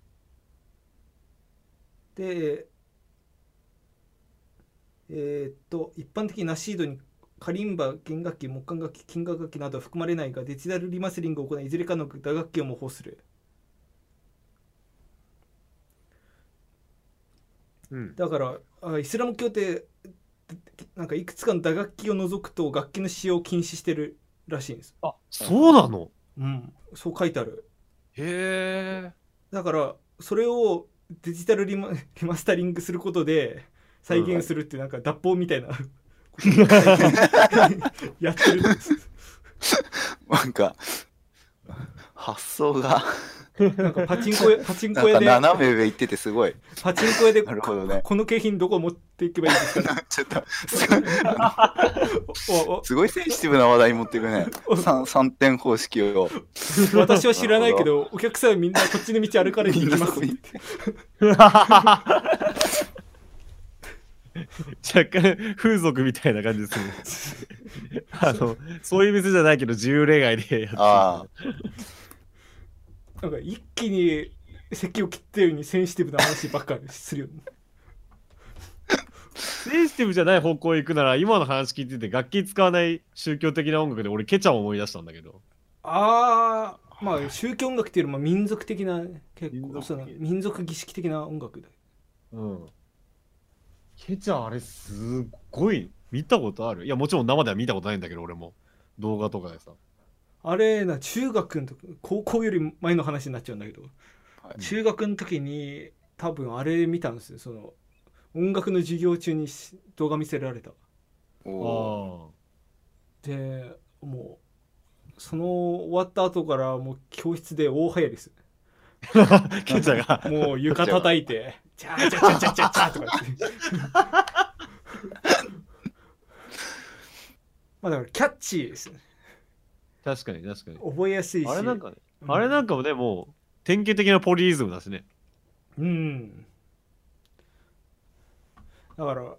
でえーっと一般的にナシードにカリンバ弦楽器木管楽器金楽楽器などは含まれないがデジタルリマスタリングを行いいずれかの打楽器を模倣する。うん。だからあイスラム教ってなんかいくつかの打楽器を除くと楽器の使用を禁止してるらしいんです。あそうなの？うん。そう書いてあるへえだからそれをデジタルリマ リマスタリングすることで再現するってなんか脱法みたいな やってるなんか発想が。なんかパチンコ屋パチンなんかコ屋で斜め上行っててすごい。パチンコ屋でなるほどね。この景品どこ持っていけばいいですかね。ちょっとす すごいセンシティブな話題持っていくね。3, 三点方式を。私は知らないけどお客さんみんなこっちの道歩かれていきますみんなそこに若干風俗みたいな感じですね。あのそういう店じゃないけど自由恋愛でやってる。あ。なんか一気に席を切ったようにセンシティブな話ばっかりするよねセンシティブじゃない方向へ行くなら今の話聞いてて楽器使わない宗教的な音楽で俺ケチャを思い出したんだけど。ああまあ宗教音楽っていうよりも民族的な結民族的構その民族儀式的な音楽だうん。ケチャあれすっごい見たことある。いやもちろん生では見たことないんだけど俺も。動画とかでさ。あれな中学の時高校より前の話になっちゃうんだけど、はい。中学の時に多分あれ見たんですよ。その音楽の授業中にし動画見せられた。あでもうその終わった後からもう教室で大流行りですあ ケチャが。もう床叩いて「チャーチャチャチャチャチャ」とか言ってまあだからキャッチーですね確かに確かに覚えやすいしあれなんかね、うんあれなんかもねもう典型的なポリリズムだしねうんだから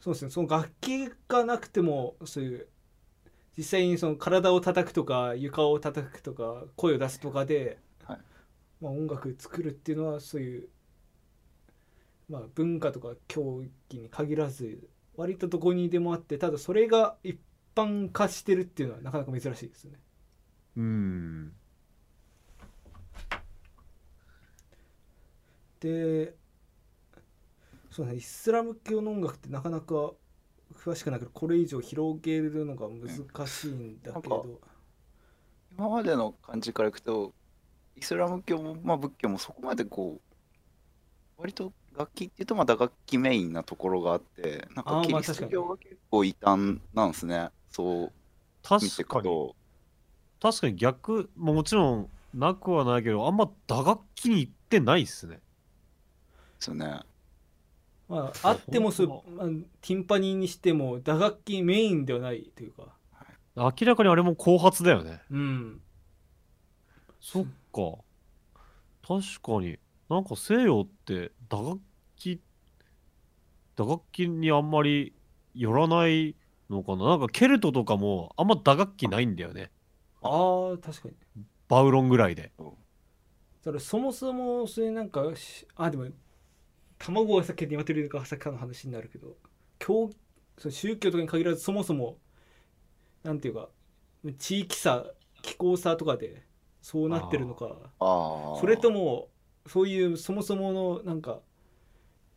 そうですねその楽器がなくてもそういう実際にその体を叩くとか床を叩くとか声を出すとかで、はいまあ、音楽作るっていうのはそういうまあ、文化とか競技に限らず割とどこにでもあってただそれが一般化してるっていうのはなかなか珍しいですよね。うんでそうねイスラム教の音楽ってなかなか詳しくないけどこれ以上広げるのが難しいんだけど、今までの感じからいくとイスラム教も、まあ、仏教もそこまでこう割と楽器っていうとまた楽器メインなところがあってなんかキリスト教が結構異端なんですね。そう見て確いかにくと。確かに。逆ももちろんなくはないけどあんま打楽器に行ってないっすね。ですよねまあ、あってもそう。ほん、まあ、ティンパニーにしても打楽器メインではないというか。明らかにあれも後発だよね。うん。そっか。確かに。なんか西洋って打楽器打楽器にあんまり寄らないのかな？なんかケルトとかもあんま打楽器ないんだよね。ああ確かに。バウロンぐらいで。だからそもそもそういうなんかしあでも卵が先に鶏が先かの話になるけど教その宗教とかに限らずそもそもなんていうか地域差気候差とかでそうなってるのかそれともそういうそもそものなんか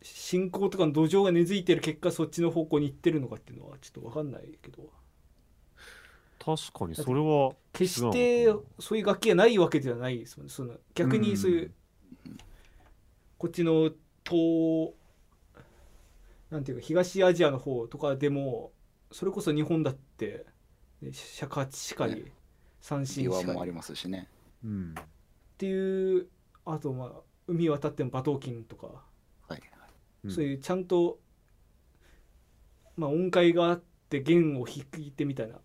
信仰とかの土壌が根付いてる結果そっちの方向に行ってるのかっていうのはちょっと分かんないけど。確かにそれは決してそういう楽器がないわけではないですもんね。その逆にそういう、こっちの東なんていうか東アジアの方とかでもそれこそ日本だってね尺八しかり、ね。三振しかりありますしね。うん。ていうあとまあ海渡っても馬頭琴とか、はい。うん。そういうちゃんと、まあ、音階があって弦を弾いてみたいな。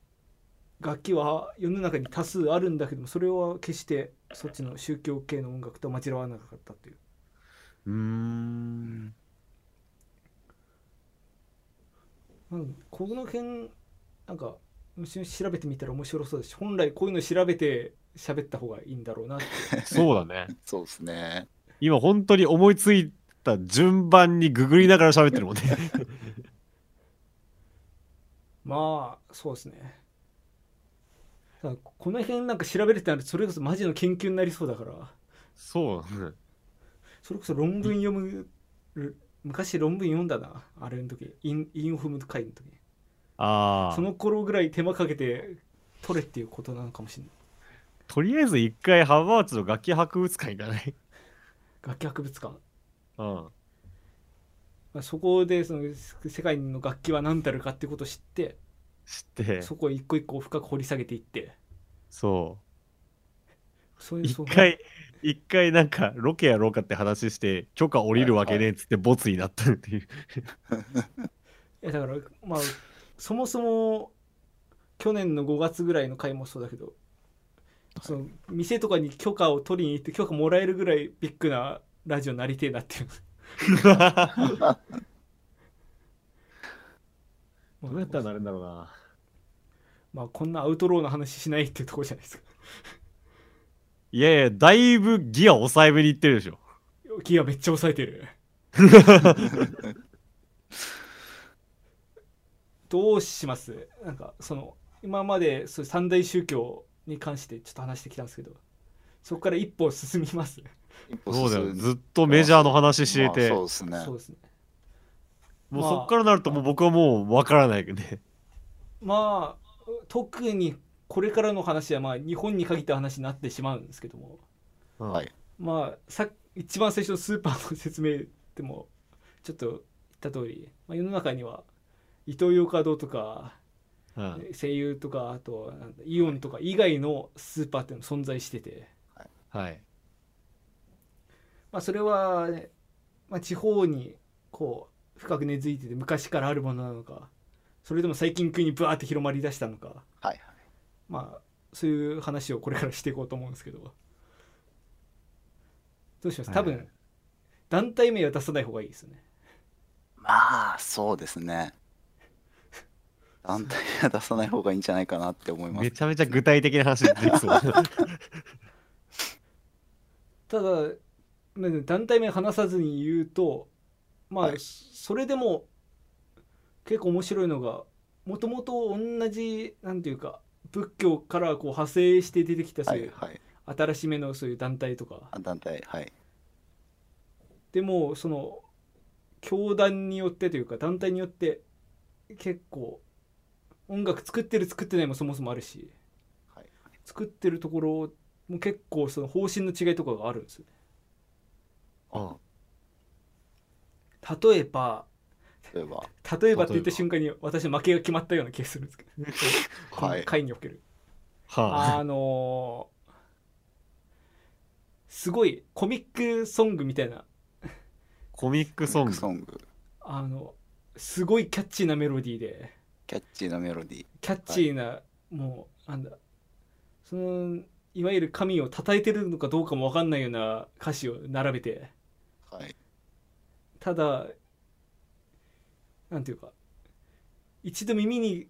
楽器は世の中に多数あるんだけどもそれは決してそっちの宗教系の音楽とは混じらわなかったっていううーん。この辺なんか調べてみたら面白そうだし本来こういうの調べて喋った方がいいんだろうなって。そうだねそうですね。今本当に思いついた順番にググりながら喋ってるもんね。まあそうですね。この辺なんか調べるってなるとそれこそマジの研究になりそうだから。そうだねそれこそ論文読む昔論文読んだな。あれの時。インインフム会の時。ああその頃ぐらい手間かけて取れっていうことなのかもしれない。とりあえず一回ハーバーツの楽器博物館行かない？楽器博物館、うん。まあ、そこでその世界の楽器は何たるかってことを知って知って。そこを一個一個深く掘り下げていって。そう。そういう一回一回なんかロケやろうかって話して許可降りるわけねえっつってボツになったっていう。いやだからまあそもそも去年の5月ぐらいの回もそうだけどその店とかに許可を取りに行って許可もらえるぐらいビッグなラジオになりてえなっていう。どうやったらなるんだろうな。まあこんなアウトローな話しないっていうところじゃないですかいやいやだいぶギア抑えめにいってるでしょ。ギアめっちゃ抑えてる。どうします？なんかその今までそういう三大宗教に関してちょっと話してきたんですけどそこから一歩進みます？そうだよずっとメジャーの話してまあて、そうですね。そうですね。もうまあそっからなるともう僕はもうわからないけどねまあ特にこれからの話はまあ日本に限った話になってしまうんですけども。うん。はい。まあさ一番最初のスーパーの説明でもちょっと言った通り、まあ、世の中にはイトーヨーカドーとかうん。声優とかあとイオンとか以外のスーパーっていうのが存在してて、はい。まあ、それは、ねまあ、地方にこう深く根付いてて昔からあるものなのかそれとも最近急にブワーって広まりだしたのかまあそういう話をこれからしていこうと思うんですけど。どうします？多分、はい団体名は出さない方がいいですよね。まあそうですね。団体は出さない方がいいんじゃないかなって思います。めちゃめちゃ具体的な話出てきそう。ただまあ団体名話さずに言うとまあ、はい。それでも結構面白いのがもともと同じなんていうか仏教からこう派生して出てきたそういうはいはい。新しめのそういう団体とか、あ団体はい。でもその教団によってというか団体によって結構音楽作ってる作ってないもそもそもあるしはい作ってるところも結構その方針の違いとかがあるんですよね。あ。例えば例えば。例えばって言った瞬間に私負けが決まったような気がするんですけど。回における。はあ。のーすごいコミックソングみたいな。コミックソング。ソング。あのすごいキャッチーなメロディーで。キャッチーなメロディー。キャッチーな、もうなんだ。そのいわゆる神を称えてるのかどうかも分かんないような歌詞を並べて。はい。ただなんていうか一度耳に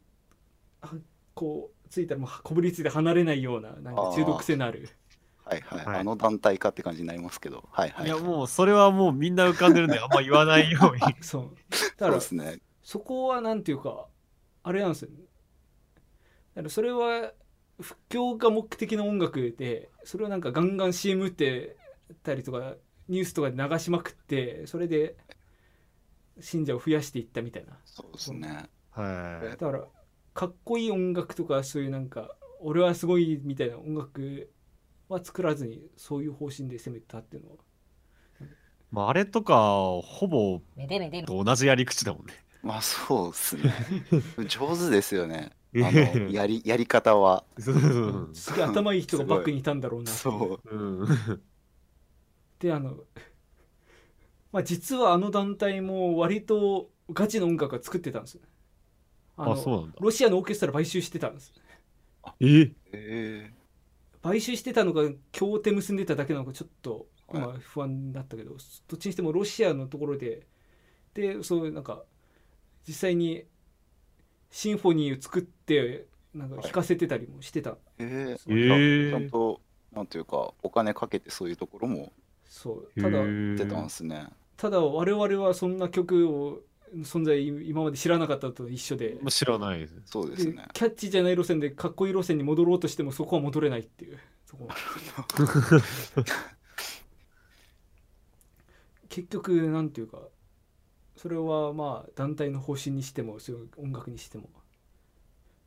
あこうついたらもうこぶりついて離れないようななんか中毒性のある。はいはい、はい。あの団体かって感じになりますけど。はいはい。いやもうそれはもうみんな浮かんでるんであんま言わないように。そう。そうだからですね。そこはなんていうかあれなんですよね。だからそれは不況が目的の音楽でそれをなんかガンガン CM 打ってたりとかニュースとかで流しまくってそれで信者を増やしていったみたいな。そうですね。はだからかっこいい音楽とかそういうなんか俺はすごいみたいな音楽は作らずにそういう方針で攻めたっていうのは。い。まああれとかほぼめでめでと同じやり口だもんね。まあそうですね。上手ですよね。あええのやりやり方は。そうそうそうすげえ頭いい人がバックにいたんだろうなそう。うん。であのまあ実はあの団体も割とガチの音楽を作ってたんです。よあそうなんだ。ロシアのオーケストラ買収してたんです。ええ買収してたのか協定結んでただけなのかちょっとはい今不安だったけど、どっちにしてもロシアのところででそういうなんか実際にシンフォニーを作ってなんか弾かせてたりもしてた、ー、ええー、ーちゃんとなんていうかお金かけてそういうところもそう。ただ出たんですね、ただ我々はそんな曲を存在今まで知らなかったと一緒で。まあ知らないです。でそうですね。キャッチーじゃない路線でかっこいい路線に戻ろうとしてもそこは戻れないっていう。そこは。結局なんていうかそれはまあ団体の方針にしてもそういう音楽にしても。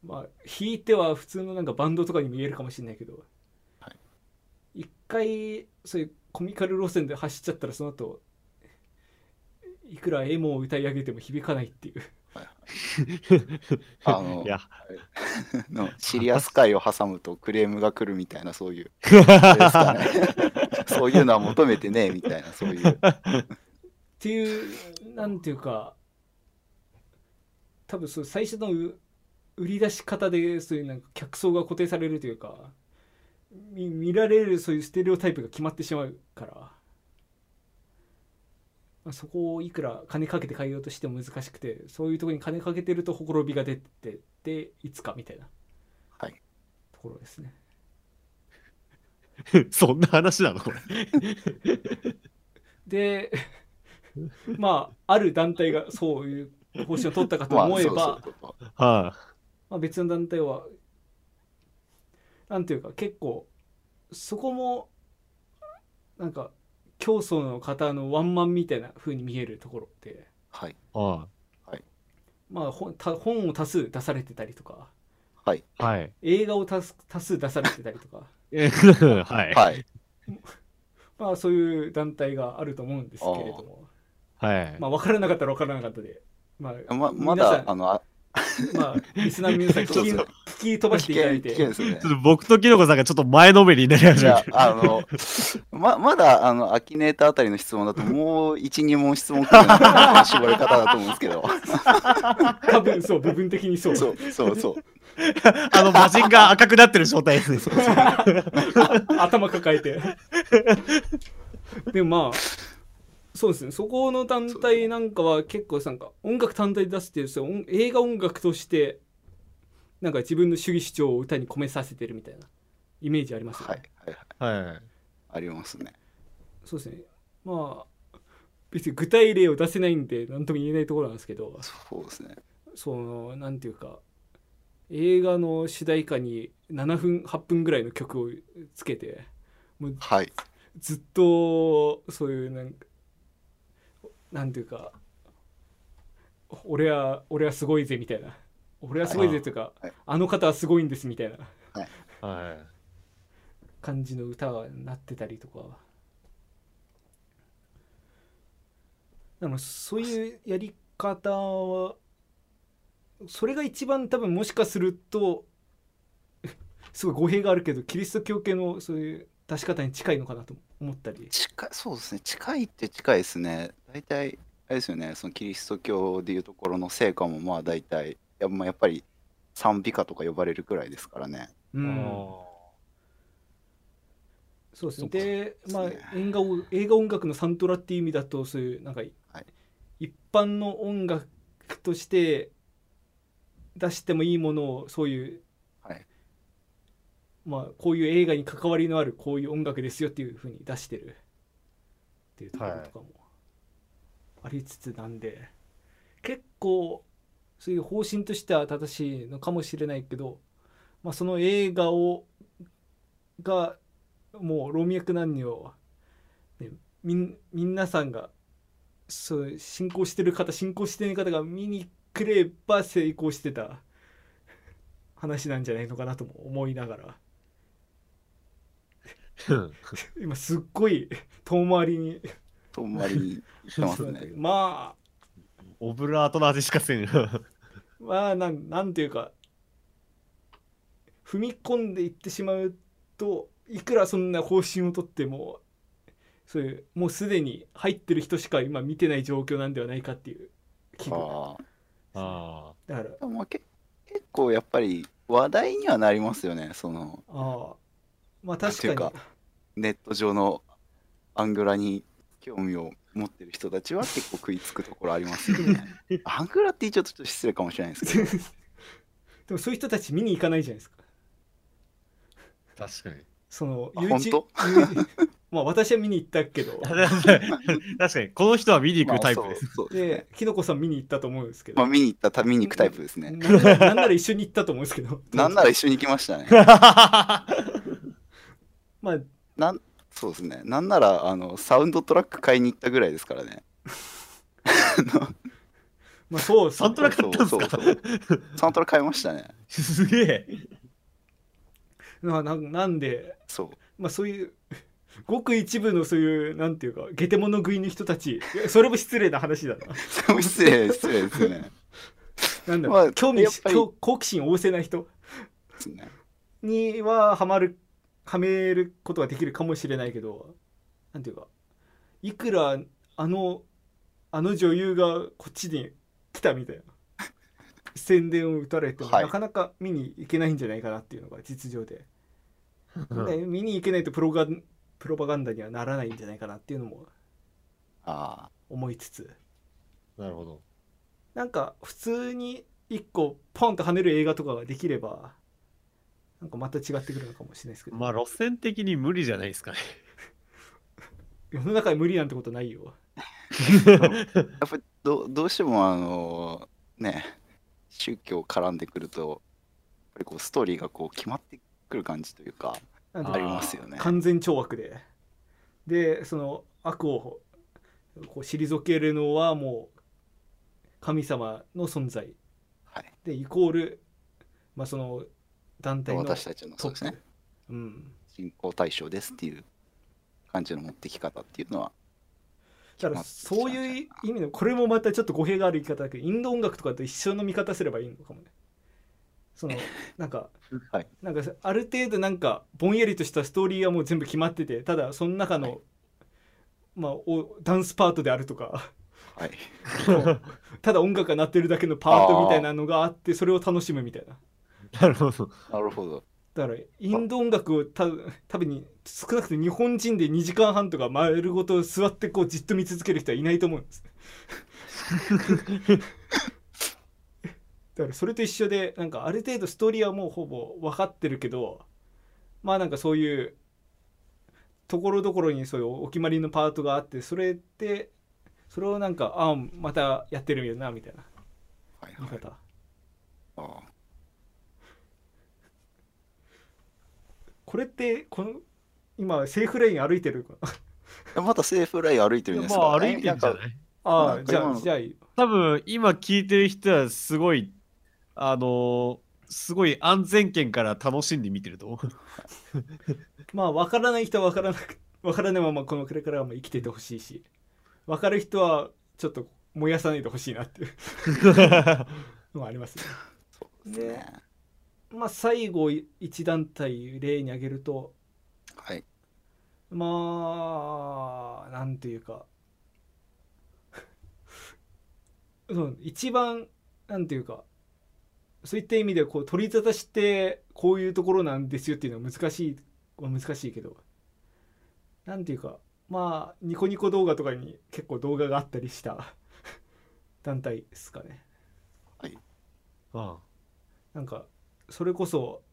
まあ弾いては普通のなんかバンドとかに見えるかもしれないけど、は一回そういうコミカル路線で走っちゃったらその後いくらエモを歌い上げても響かないっていう。あのいや、のシリアス回を挟むとクレームが来るみたいなそういう。ね そういうのは求めてねみたいなそういう。っていうなんていうか多分そう最初のう売り出し方でそういうなんか客層が固定されるというか見見られるそういうステレオタイプが決まってしまうから、まあ、そこをいくら金かけて変えようとしても難しくてそういうところに金かけてるとほころびが出てでいつかみたいなはいところですね。そんな話なの？これ。でまあある団体がそういう方針を取ったかとまあ思えば、まあ、別の団体はなんていうか結構そこもなんか競争の方のワンマンみたいな風に見えるところで、はいい。はまあ、本た本を多数出されてたりとかはいい。はい。映画を多数多数出されてたりとか、え はい。はいまあ、そういう団体があると思うんですけれどもはい。まあ、分からなかったら分からなかったで、まあまま皆さんだあのあまあ、リスナーの皆さん聞きそうそう聞き飛ばしていただいて危険ですねちょっと僕とキノコさんがちょっと前のめりになり始じゃめてる。あ、あの、ま、まだ、あの、アキネーターあたりの質問だと、もう1、2問質問来るような絞り方だと思うんですけど。多分そう部分的にそうそう、そう、そう。あの、魔人が赤くなってる状態ですね。頭抱えてでもまあそうですねそこの団体なんかは結構なんか音楽単体で出すっていうそう音映画音楽としてなんか自分の主義主張を歌に込めさせてるみたいなイメージありますよね、はい、はい、はい。はい。ありますね。そうですねまあ別に具体例を出せないんで何とも言えないところなんですけどそうですね。そのなんていうか映画の主題歌に7分8分ぐらいの曲をつけてもうはい。ずっとそういうなんかなんていうか俺は俺はすごいぜみたいな俺はすごいぜとかはい。あの方はすごいんですみたいな。はい。感じの歌がなってたりとか。でもそういうやり方はそれが一番多分もしかすると すごい語弊があるけどキリスト教系のそういう出し方に近いのかなと思ったり。近い、そうですね。近いって近いですね。大体、あれですよね、そのキリスト教でいうところの聖歌もまあ大体、や,、まあ、やっぱり賛美歌とか呼ばれるくらいですからね。うん。あそうですね。でまあ映画を映画音楽のサントラっていう意味だとそういうなんか、一般の音楽として出してもいいものをそういうはい。まあこういう映画に関わりのあるこういう音楽ですよっていうふうに出してる。っていうところとかもありつつなんで、結構そういう方針としては正しいのかもしれないけど、まあ、その映画をがもう老若男女、ね、みん皆さんがそう信仰してる方信仰してない方が見に来れば成功してた話なんじゃないのかなとも思いながら。ー今すっごい遠回りに。遠回りに言ってますね。まオブラートの味しかせん。あまあなんなんていうか踏み込んでいってしまうといくらそんな方針をとってもそういうもうすでに入ってる人しか今見てない状況なんではないかっていう気がああだからあ。まあ、け結構やっぱり話題にはなりますよね。そのああまあ確かにネット上のアングラに興味を持ってる人たちは結構食いつくところありますよね。アングラって言っちゃうとちょっと失礼かもしれないですけど。でもそういう人たち見に行かないじゃないですかあ、確かに。そのあ本 まあ私は見に行ったけど 確かに、この人は見に行くタイプまあです。そうそうですねできのこさん見に行ったと思うんですけど、まあ、見に行ったた見に行くタイプですね。なんならなんなら一緒に行ったと思うんですけどなんなら一緒に行きましたね。まあなんそうですね。なんならあのサウンドトラック買いに行ったぐらいですからね。まあそうサントラ買ったんすか？そうそうそうサントラ買いましたね。すげえ。なななんで？そう。まあそういうごく一部のそういうなんていうかゲテモノ食いの人たちそれも失礼な話だなそれも失礼失礼ですよね。なんだろう、まあ興味好奇心旺盛な人？ねにはハマるはめることができるかもしれないけどなんていうかいくらあのあの女優がこっちに来たみたいな。宣伝を打たれても、はい。なかなか見に行けないんじゃないかなっていうのが実情で。で見に行けないとプロガンプロパガンダにはならないんじゃないかなっていうのもあ。思いつつ。なるほど。なんか普通に一個ポンと跳ねる映画とかができればなんかまた違ってくるのかもしれないですけど、まあ、路線的に無理じゃないですかね。世の中で無理なんてことないよあ。やっぱりどどうしてもあのね宗教絡んでくるとやっぱりこうストーリーがこう決まってくる感じというかありますよね。完全懲悪ででその悪をこう退けるのはもう神様の存在はい。でイコール、まあ、その団体の私たちのそうですね。うん、信仰対象ですっていう感じの持ってき方っていうのはだからそういう意味でこれもまたちょっと語弊がある言い方だけどインド音楽とかと一緒の見方すればいいのかもね。その なんかはい。なんかある程度なんかぼんやりとしたストーリーはもう全部決まっててただその中の、はい。まあおダンスパートであるとか。はい。ただ音楽が鳴ってるだけのパートみたいなのがあってそれを楽しむみたいななるほど。なるほど。だからインド音楽をた多分少なくとも日本人で2時間半とか丸ごと座ってこうじっと見続ける人はいないと思うんですだからそれと一緒でなんかある程度ストーリーはもうほぼ分かってるけどまあなんかそういうところどころにそういうお決まりのパートがあってそれってそれをなんかあまたやってるよなみたいなはいはい。言い方あこれってこの今セーフライン歩いてる またセーフライン歩いてるんですかまあ歩いてるんじゃない？ああじゃあじゃあいい多分今聞いてる人はすごいあのーすごい安全圏から楽しんで見てると思う。まあ分からない人は分からなく分からないままこのこれからはもう生きててほしいし分かる人はちょっと燃やさないでほしいなっていう のはありますね。ですね。まあ最後一団体例に挙げるとはい。まあなんていうか うん一番なんていうかそういった意味でこう取り沙汰してこういうところなんですよっていうのは難しいは難しいけどなんていうかまあニコニコ動画とかに結構動画があったりした 団体ですかね。あ。なんかそれこそ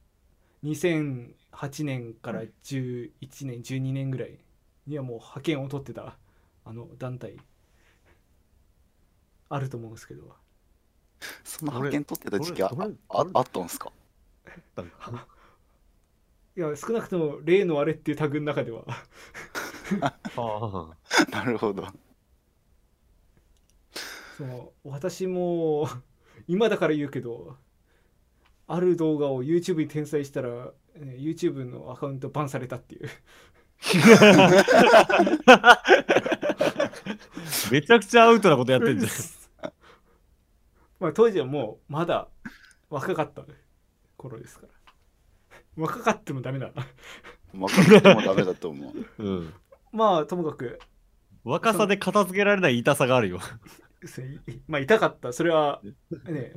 2008年から11年12年ぐらいにはもう派遣を取ってたあの団体。あると思うんですけど。その派遣取ってた時期ああったんですか？いや少なくとも例のあれっていうタグの中では。ああ。なるほど。その私も今だから言うけどある動画を YouTube に転載したら、ね YouTube のアカウントバンされたっていう めちゃくちゃアウトなことやってんじゃん。まあ当時はもうまだ若かった頃ですから若かってもダメだな若くてもダメだと思う。うん。まあともかく若さで片付けられない痛さがあるよ。まあ痛かったそれはね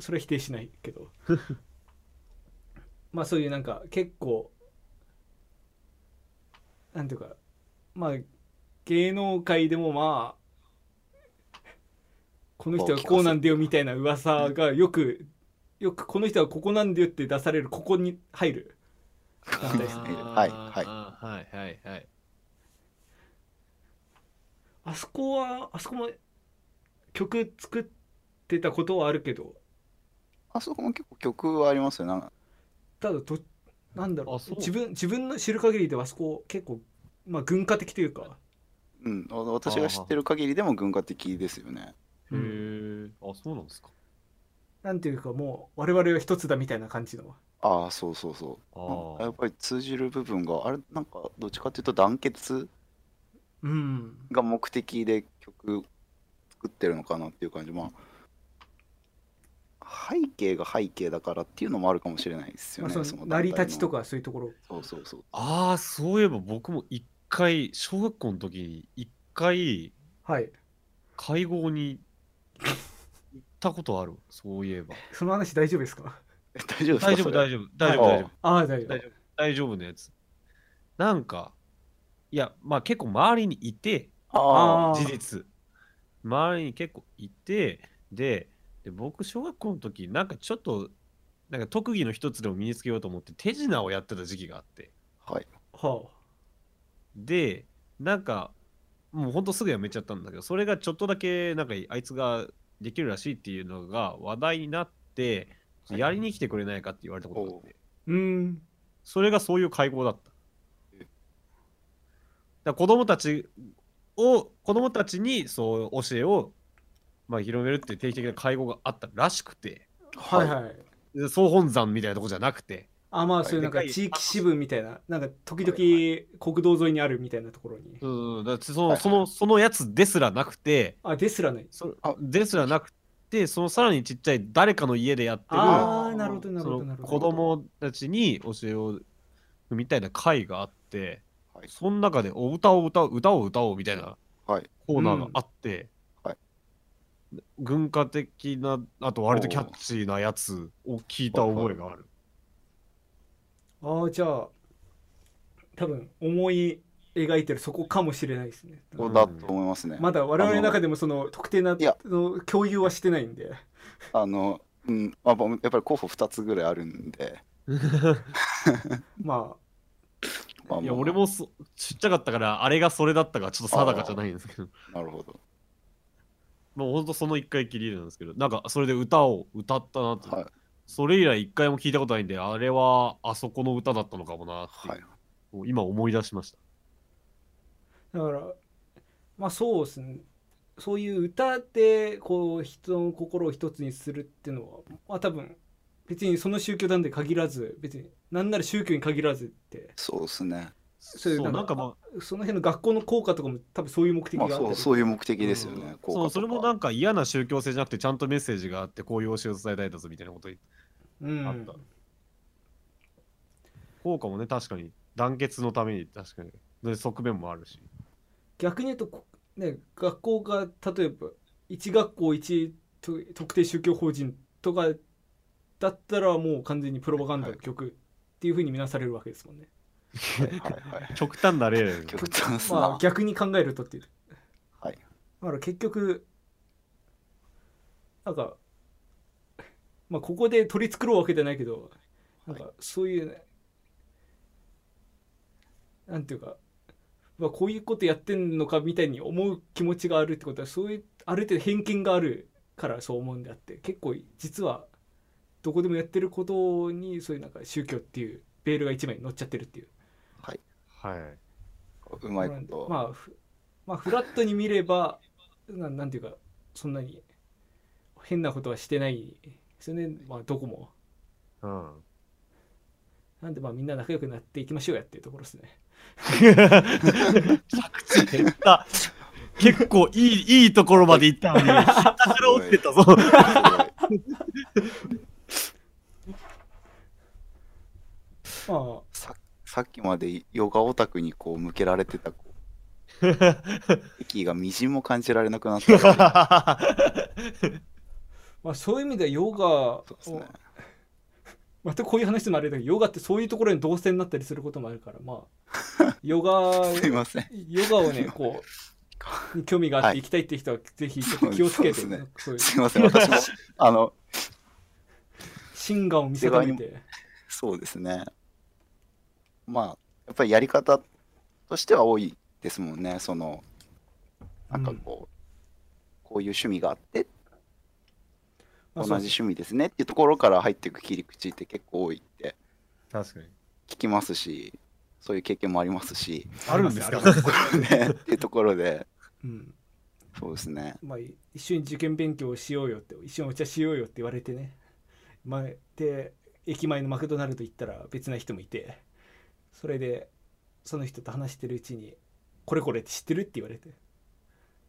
それは否定しないけど。まあそういうなんか結構なんていうかまあ芸能界でもまあこの人はこうなんだよみたいな噂がよくよくこの人はここなんだよって出されるここに入る。団体ですねはいはい。はいはい。あそこはあそこも曲作ってたことはあるけどあそこも結構曲はありますよ。なんかただどなんだろう自分自分の知る限りではあそこ結構まあ軍歌的というかうん、わ私が知ってる限りでも軍歌的ですよね。へえ。あ、そうなんですか。なんていうかもう我々は一つだみたいな感じのああ、そうそうそう。やっぱり通じる部分が、あれ、なんか、どっちかっていうと団結うんが目的で曲作ってるのかなっていう感じ。まあ、背景が背景だからっていうのもあるかもしれないですよね。まあそ成り立ちと。かそういうところそうそうそう。ああ、そういえば僕も一回、小学校の時に一回、はい会合に行ったことある。そういえば。その話大丈夫ですか？え大丈夫ですか？大丈夫、大丈丈夫、大丈夫、大丈夫。ああ大丈夫大丈夫、大丈夫なやつ。なんか、いや、まあ結構周りにいて、事実。周りに結構いて、で、で僕、小学校の時、なんかちょっと、なんか特技の一つでも身につけようと思って、手品をやってた時期があって。あ、はい。はで、なんか、もうほんとすぐやめちゃったんだけど、それがちょっとだけ、なんかあいつができるらしいっていうのが話題になって、はいやりに来てくれないかって言われたことがあって、ううんそれがそういう会合だった。えだ子供たちを、子供たちにそう教えを、まあ、広めるっていう定期的な会合があったらしくて、はいはい。で総本山みたいなとこじゃなくて、あまあそういうなんか地域支部みたいな。なんか時々国道沿いにあるみたいなところに。うん、だその、はいはい。そのそのやつですらなくて、あですらない。そあですらなくて、そのさらにちっちゃい誰かの家でやってる、ああなるほどなるほどなるほど。子供たちに教えをみたいな会があって、はいその中でお歌を歌う歌を歌おうみたいなはい。コーナーがあって、うんはい軍歌的なあと割とキャッチーなやつを聞いた覚えがある。ああじゃあ多分思い描いてるそこかもしれないですね。そうだと思いますね。まだ我々の中でもその特定ないや。の共有はしてないんで。あの、うん、まあ、やっぱり候補2つぐらいあるんで、まいやまあまあ。俺もそちっちゃかったからあれがそれだったかちょっと定かじゃないんですけど。なるほど。もうほんとその一回きりなんですけど、なんかそれで歌を歌ったなって、はい。それ以来一回も聞いたことないんで、あれはあそこの歌だったのかもなってはい。もう今思い出しました。だからまあそうですね。そういう歌でこう人の心を一つにするっていうのはまあ多分別にその宗教団で限らず別に何なら宗教に限らずって。そうですね。そういうそう、なんんかまあ、その辺の学校の効果とかも多分そういう目的まあそうがあったりそういう目的ですよね。うんそうそれもなんか嫌な宗教性じゃなくてちゃんとメッセージがあってこういう教えを伝えたいだぞみたいなこと言ってうんあった効果もね確かに団結のために確かにで側面もあるし逆に言うとこね学校が例えば一学校一と特定宗教法人とかだったらもう完全にプロパガンダの曲っていうふうに見なされるわけですもんね。はい。極端な例だよね極端ですまあな。逆に考えるとっていう。はい。だから結局なんかまあここで取り繕うわけじゃないけどなんかそういう、ねなんていうか、まあ、こういうことやってんのかみたいに思う気持ちがあるってことはそういうある程度偏見があるからそう思うんであって結構実はどこでもやってることにそういうなんか宗教っていうベールが一枚乗っちゃってるっていう。はい。うまいこと。まあ、ふまあフラットに見ればななんていうかそんなに変なことはしてないですよね。まあどこも。うん。なんでまあみんな仲良くなっていきましょうやっていうところですね。減った。結構いいいいところまで行ったのに下から落ちてたぞ。まささっきまでヨガオタクにこう向けられてたこう 敵がみじんも感じられなくなった まあそういう意味ではヨガそうですね。またこういう話もあれだけどヨガってそういうところに動線になったりすることもあるからまあ ヨガすいません。ヨガをねこうに興味があっはいて行きたいって人はぜひちょっと気をつけて、そうですねいうすいません。私も、あの、心眼を見定めてそうですね。まあ、やっぱりやり方としては多いですもんね。その、なんかこう、こういう趣味があって、同じ趣味ですねっていうところから入っていく切り口って結構多いって確かに。聞きますし、そういう経験もありますし、あるんですか？ね、っていうところで、うん。そうですね。まあ、一緒に受験勉強しようよって一緒にお茶しようよって言われてね、まあ、で駅前のマクドナルド行ったら別な人もいてそれでその人と話してるうちに「これこれって知ってる?」って言われて、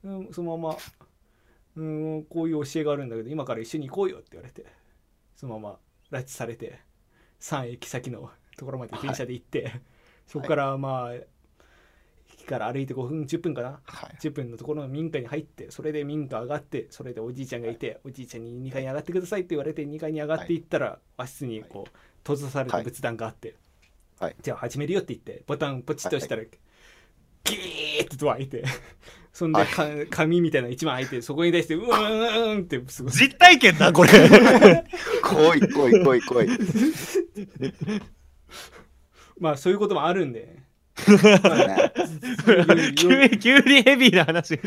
うん、そのまま「うんこういう教えがあるんだけど今から一緒に行こうよ」って言われて。そのまま拉致されて3駅先のところまで電車で行って、そこからまあ駅から歩いて5分10分かな。はい。10分のところの民家に入ってそれで民家上がってそれでおじいちゃんがいて、おじいちゃんに2階に上がってくださいって言われて2階に上がっていったら、和室にこう閉ざされた仏壇があって、はい。じゃあ始めるよって言ってボタンポチッと押したら、ギーッとドア開いて そんで、か紙みたいなの一枚開いてそこに対してうーんうーんってすごい。実体験だこれ。来い来い来い来い。まあそういうこともあるんで。ね、急に急にヘビーな話。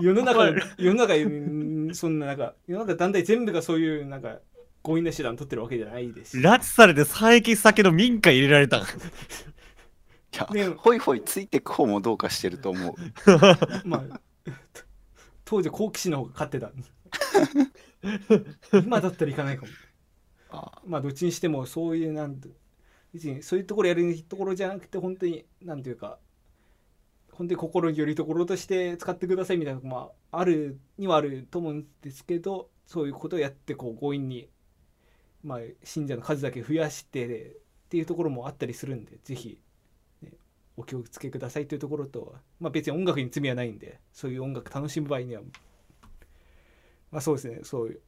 世の中世の中うんそんななんか世の中団体全部がそういうなんか強引な手段取ってるわけじゃないですし拉致されて3駅先の民家入れられたいやねホイホイついてく方もどうかしてると思う。まあ、当時好奇心の方が勝ってた。今だったらいかないかも。あまあ、どっちにしてもそういう、なんて、別にそういうところやるところじゃなくて、本当に、なんていうか、本当に心によりどころとして使ってくださいみたいなとこもあるにはあると思うんですけど、そういうことをやって、こう、強引に、まあ、信者の数だけ増やして、っていうところもあったりするんで、ぜひ、ねお気をつけくださいというところと、まあ、別に音楽に罪はないんでそういう音楽楽しむ場合には。まあそうですね。そういう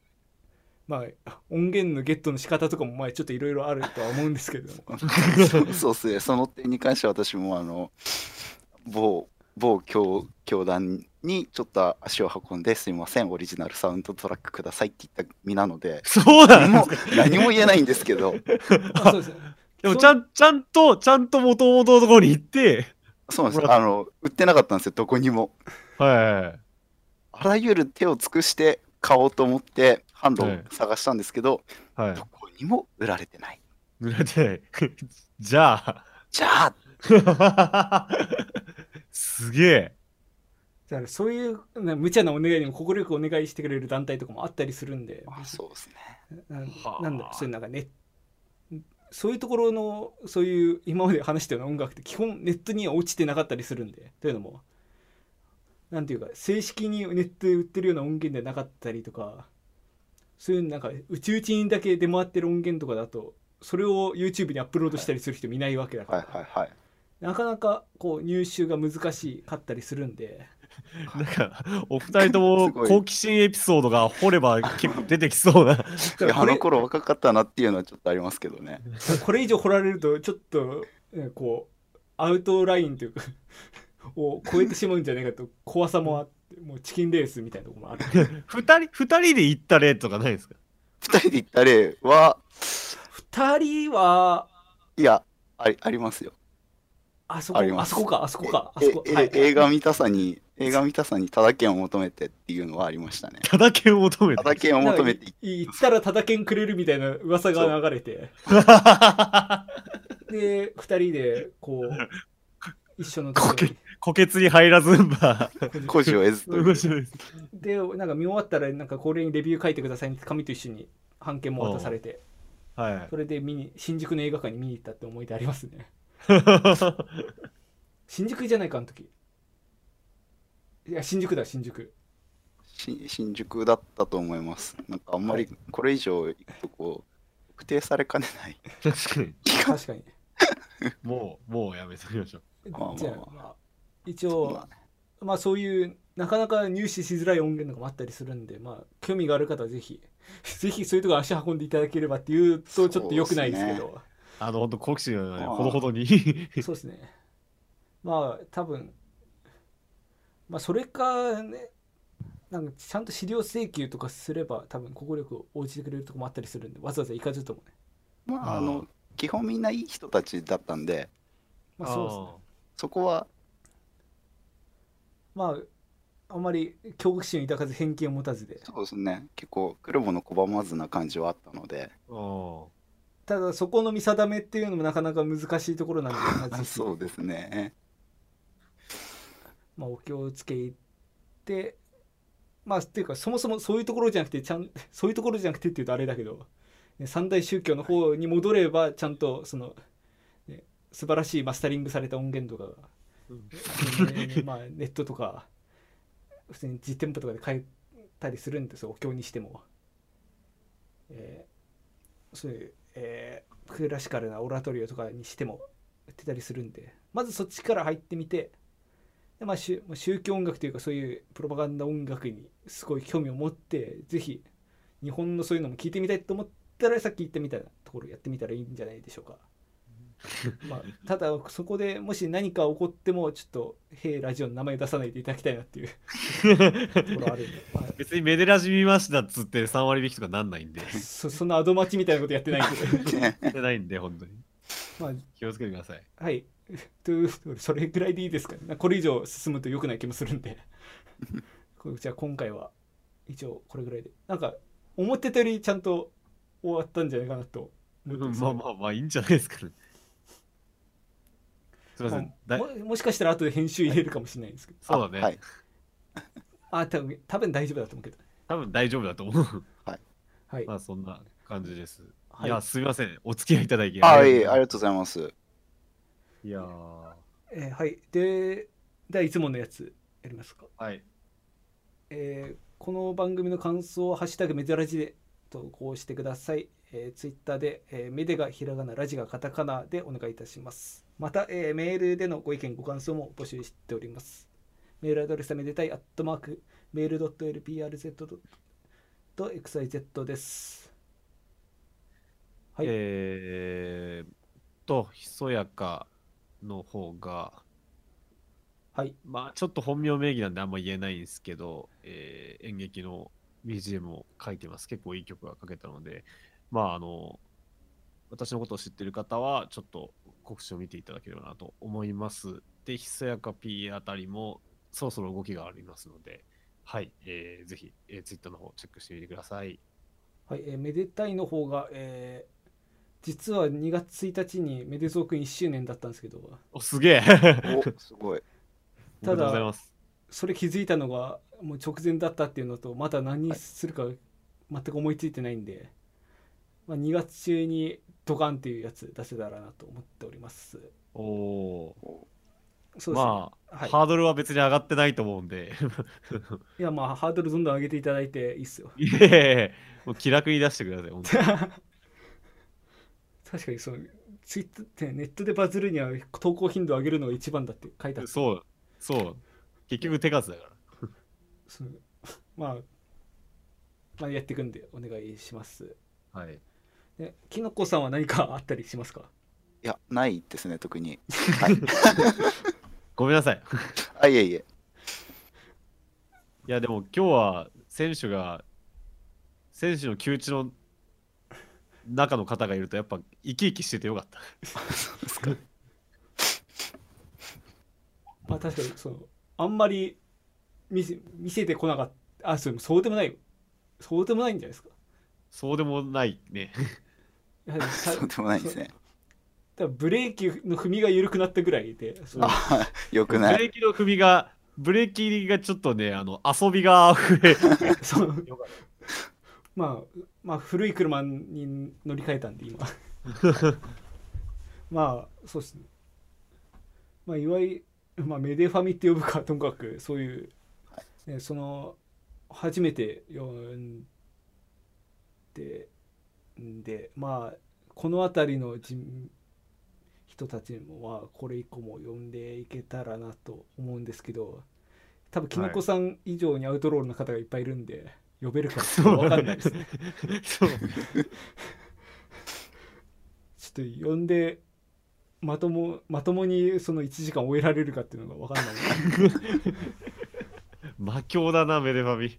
まあ音源のゲットの仕方とかもまあちょっといろいろあるとは思うんですけども。そうそうっすね。その点に関しては私もあの某某教教団にちょっと足を運んですいませんオリジナルサウンドトラックくださいって言った身なのでそうなんですか？何も言えないんですけど。でもちゃんちゃんとちゃんと元々のところに行ってそうなんですあの売ってなかったんですよどこにも。はいああらゆる手を尽くして買おうと思って販路はい。を探したんですけど、はい。ど。こにも売られてない。濡れてない。じゃあ、じゃあ、すげえ。だからそういうな無茶なお願いにも快くお願いしてくれる団体とかもあったりするんで。あそうですね。なんだそういうなんかねそういうところのそういう今まで話したような音楽って基本ネットには落ちてなかったりするんで。というのもなんていうか正式にネットで売ってるような音源ではなかったりとかそういうなんかうちうちにだけ出回ってる音源とかだとそれを YouTube にアップロードしたりする人見ないわけだから、はいはいはい。なかなかこう入手が難しかったりするんでなんか、お二人とも 好奇心エピソードが掘れば結構出てきそうな。あの頃若かったなっていうのはちょっとありますけどね。これ以上掘られるとちょっとねこうアウトラインというかを超えてしまうんじゃないかと怖さもあってもうチキンレースみたいなところもある二人、二人で行った例とかないですか？二人で行った例は、2人はいや、ありありますよ。あそこ？あそこかあそこかあえそこ。はいえ映画見たさに、映画見たさにただ券を求めてっていうのはありましたね。ただけを求めて？た。だ券を求めて行ったらただ券くれるみたいな噂が流れて。で2人でこう一緒のところに。虎穴に入らずんば。工事を得ずとでなんか見終わったらなんかこれにレビュー書いてくださいって紙と一緒に版権も渡されて。はい。そ。れで見に新宿の映画館に見に行ったって思い出ありますね。新宿じゃないかあの時いや新宿だ新宿。し新宿だったと思います。なんかあんまりこれ以上行くとこう、特定されかねない。確かに。確かに。もう、もうやめときましょう。まあまあまあ。じゃあ、まあ、一応まあ。ねまあそういうなかなか入手しづらい音源とかもあったりするんでまあ興味がある方はぜひ ぜひそういうとこ足運んでいただければっていうとちょっと良くないですけど。あの、本当好奇心がね、ほどほどに。そうですね。まあ多分まあそれかねなんかちゃんと資料請求とかすれば多分快く応じてくれるとこもあったりするんでわざわざ行かずともね。まあ、あの、基本みんないい人たちだったんで、まあそうですね。そこは、まああんまり恐怖心を抱かず偏見を持たずで。そうですね、結構、来るもの拒まずな感じはあったので、あただそこの見定めっていうのもなかなか難しいところなんで、そうですね。まあ、お気をつけてまあっていうかそもそもそういうところじゃなくてちゃん そういうところじゃなくてっていうとあれだけど、ね、三大宗教の方に戻ればちゃんとその、ね、素晴らしいマスタリングされた音源とかが、ねまあ、ネットとか普通に実店舗とかで買えたりするんですよお経にしても。えーそういう、えークラシカルなオラトリオとかにしても売ってたりするんでまずそっちから入ってみてでまあ、宗教音楽というかそういうプロパガンダ音楽にすごい興味を持ってぜひ日本のそういうのも聞いてみたいと思ったらさっき言ったみたいなところやってみたらいいんじゃないでしょうか。まあ、ただそこでもし何か起こってもちょっと「へいラジオ」の名前出さないでいただきたいなっていう ところあるんで、まあ別にメデラジ見ましたっつって3割引きとかなんないんで。そそんなアド待ちみたいなことやってないんでね やってないんで、本当に。まあ気をつけてください。はいそれぐらいでいいですかねこれ以上進むと良くない気もするんで じゃあ今回は一応これぐらいでなんか思ってたよりちゃんと終わったんじゃないかなと思ってますまあ まあまあ、いいんじゃないですかね。すいません。だももしかしたら後で編集入れるかもしれないですけどそうだね。はい。あ多分多分大丈夫だと思うけど多分大丈夫だと思う。はい、まあそんな感じです。はいいや、すみません。お付き合いいただきあ、いえ、りがありがとうございます。いやーえーはいでではいつものやつやりますか？はい。えーこの番組の感想を「ハッシュタグメデラジ」で投稿してください。えー、ツイッターで、えーメデがひらがな、ラジがカタカナでお願いいたします。また、えーメールでのご意見、ご感想も募集しております。メールアドレスはめでたい、アットマーク、メール .lprz.xyz です。はいえーっと、ひそやかの方が、はい。まあちょっと本名名義なんであんま言えないんですけど、えー演劇の BGM を書いてます。結構いい曲が書けたので、まああの、私のことを知ってる方は、ちょっと告知を見ていただければなと思います。で、ひそやか P あたりも、そろそろ動きがありますので、はい、えーぜひ、えー、ツイッターの方チェックしてみてください。はい、えーめでたいの方が、えー実は2月1日にめでぞうくん1周年だったんですけど。お、すげえ。おすごい。おめでとうございます。それ気づいたのがもう直前だったっていうのとまだ何にするか全く思いついてないんで、まあ、2月中にドカンっていうやつ出せたらなと思っております。おおそうですね、まあ、はい。ハードルは別に上がってないと思うんで、いやまあハードルどんどん上げていただいていいっすよ。いえいえもう気楽に出してください、本当に。確かにそのツイッターってネットでバズるには投稿頻度を上げるのが一番だって書いてあったそう、そう。結局手数だから。そのまあまあやっていくんでお願いしますはい。できのこさんは何かあったりしますか？いや、ないですね、特に。はい。ごめんなさい。あ、いえいえ。いや、でも今日は選手が、選手の窮地の中の方がいると、やっぱ生き生きしててよかった。まあ確かにそのあんまり見せ見せてこなかったあそうそうでもないよそうでもないんじゃないですかそうでもないね。そうでもないですね。ブレーキの踏みが緩くなったぐらいであ、よくブない。レーキの踏みが、ブレーキがちょっとね、あの遊びが溢れ。そうまあまあ古い車に乗り換えたんで今。まあそうですね。まあいわゆる、まあ、メデファミって呼ぶかともかくそういう、ね、その初めて読んでんでまあこの辺りの人人たちもまあこれ以降も読んでいけたらなと思うんですけど多分きのこさん以上にアウトロールの方がいっぱいいるんで、呼べるかちょっと分かんないですねそう。ちょっと呼んでまともまともにその1時間終えられるかっていうのが分かんない 魔境だな、メデファミ。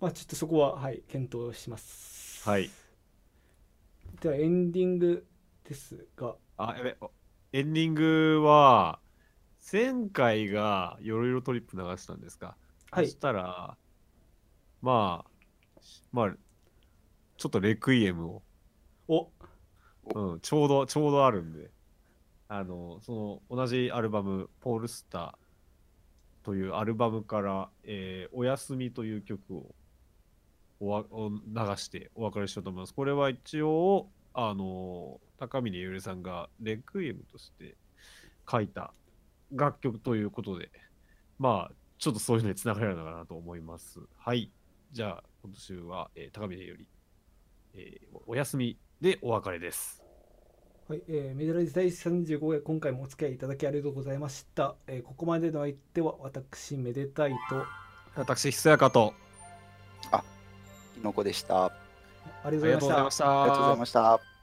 まあちょっとそこははい検討しますはい。ではエンディングですがあ、やべ、おエンディングは、前回がいろいろトリップ流したんですか？はいそしたら、まあ、まあ、ちょっとレクイエムを、おうん、ちょうど、ちょうどあるんで、あの、その、同じアルバム、ポールスターというアルバムから、えーおやすみという曲をおわお流してお別れしようと思います。これは一応、あの、高峰ゆりさんがレクイエムとして書いた楽曲ということで、まあ、ちょっとそういうのにつながれるのかなと思います。はい。じゃあ、今週は、えー高峰より、えーおやすみでお別れです。はい、えーメダル第35回今回もお付き合いいただきありがとうございました、えーここまでの相手は私めでたいと私、ひそやかと、きのこでした。あありがとうございましたありがとうございました。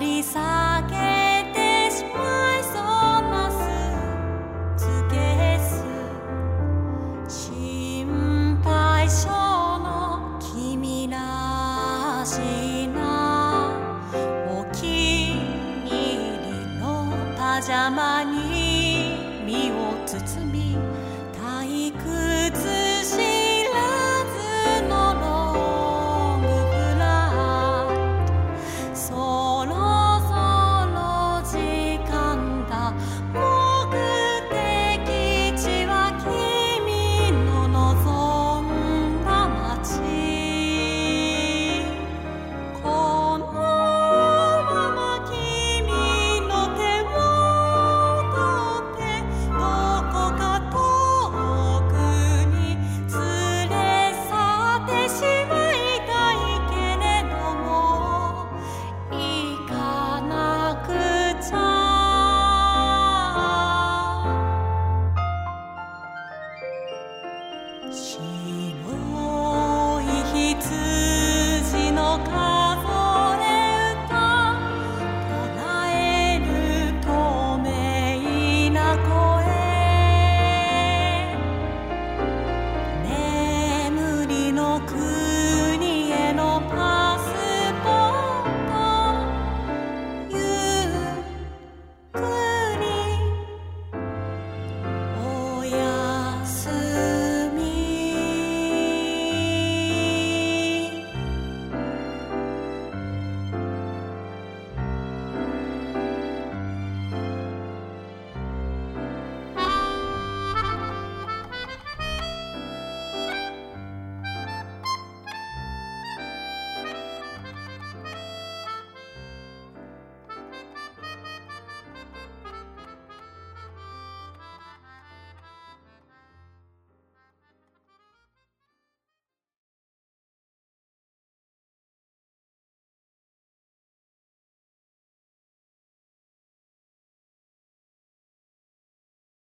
張